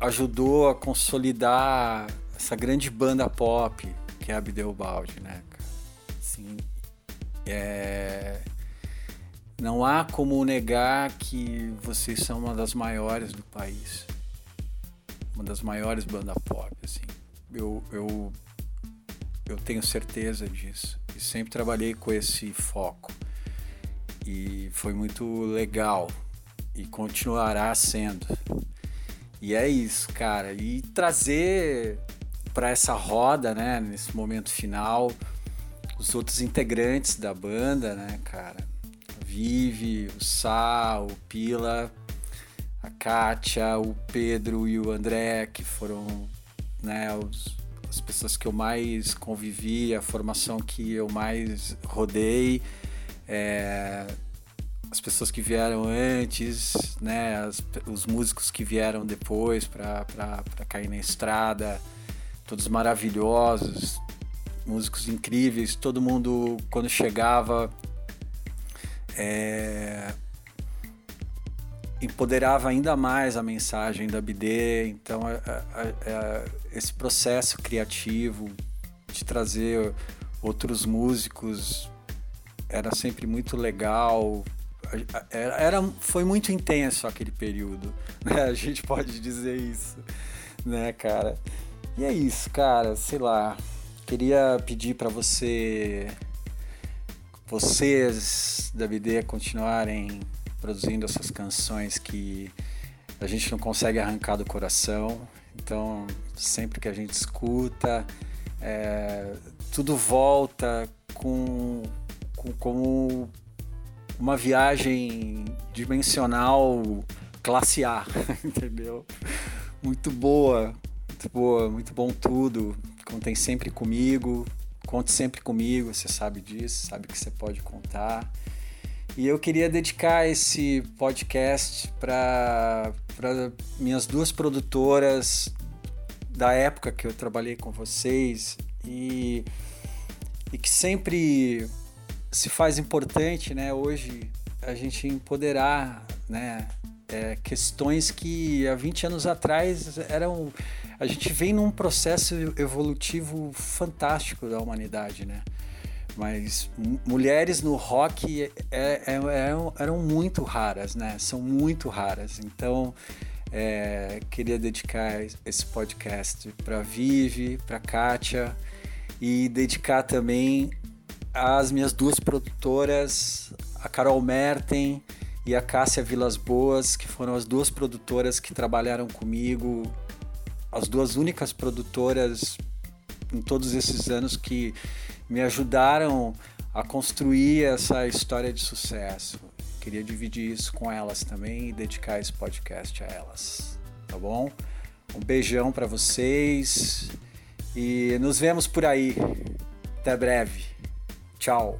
ajudou a consolidar essa grande banda pop que é a Bideobaldi, né? Assim, é... Não há como negar que vocês são uma das maiores do país. Uma das maiores bandas pop, assim. Eu, eu, eu tenho certeza disso. E sempre trabalhei com esse foco. E foi muito legal. E continuará sendo. E é isso, cara. E trazer para essa roda, né, nesse momento final, os outros integrantes da banda, né, cara? Vive, o Sá, o Pila, a Kátia, o Pedro e o André, que foram né, os, as pessoas que eu mais convivi, a formação que eu mais rodei, é, as pessoas que vieram antes, né, as, os músicos que vieram depois para cair na estrada, todos maravilhosos, músicos incríveis, todo mundo quando chegava é, empoderava ainda mais a mensagem da BD. Então, é, é, é, esse processo criativo de trazer outros músicos era sempre muito legal. Era, era foi muito intenso aquele período, né? A gente pode dizer isso, né, cara? E é isso, cara. Sei lá. Queria pedir para você vocês da BD continuarem produzindo essas canções que a gente não consegue arrancar do coração. Então, sempre que a gente escuta, é, tudo volta com, com como uma viagem dimensional classe A, entendeu? Muito boa, muito boa, muito bom tudo. Contem sempre comigo, Conte sempre comigo, você sabe disso, sabe que você pode contar. E eu queria dedicar esse podcast para minhas duas produtoras da época que eu trabalhei com vocês e, e que sempre se faz importante, né? Hoje a gente empoderar, né? É, questões que há 20 anos atrás eram a gente vem num processo evolutivo fantástico da humanidade, né? Mas mulheres no rock é, é, é, eram muito raras, né? São muito raras. Então, é, queria dedicar esse podcast para Vive, para Kátia e dedicar também às minhas duas produtoras, a Carol Merten e a Cássia Vilas Boas, que foram as duas produtoras que trabalharam comigo as duas únicas produtoras em todos esses anos que me ajudaram a construir essa história de sucesso. Queria dividir isso com elas também e dedicar esse podcast a elas, tá bom? Um beijão para vocês e nos vemos por aí. Até breve. Tchau.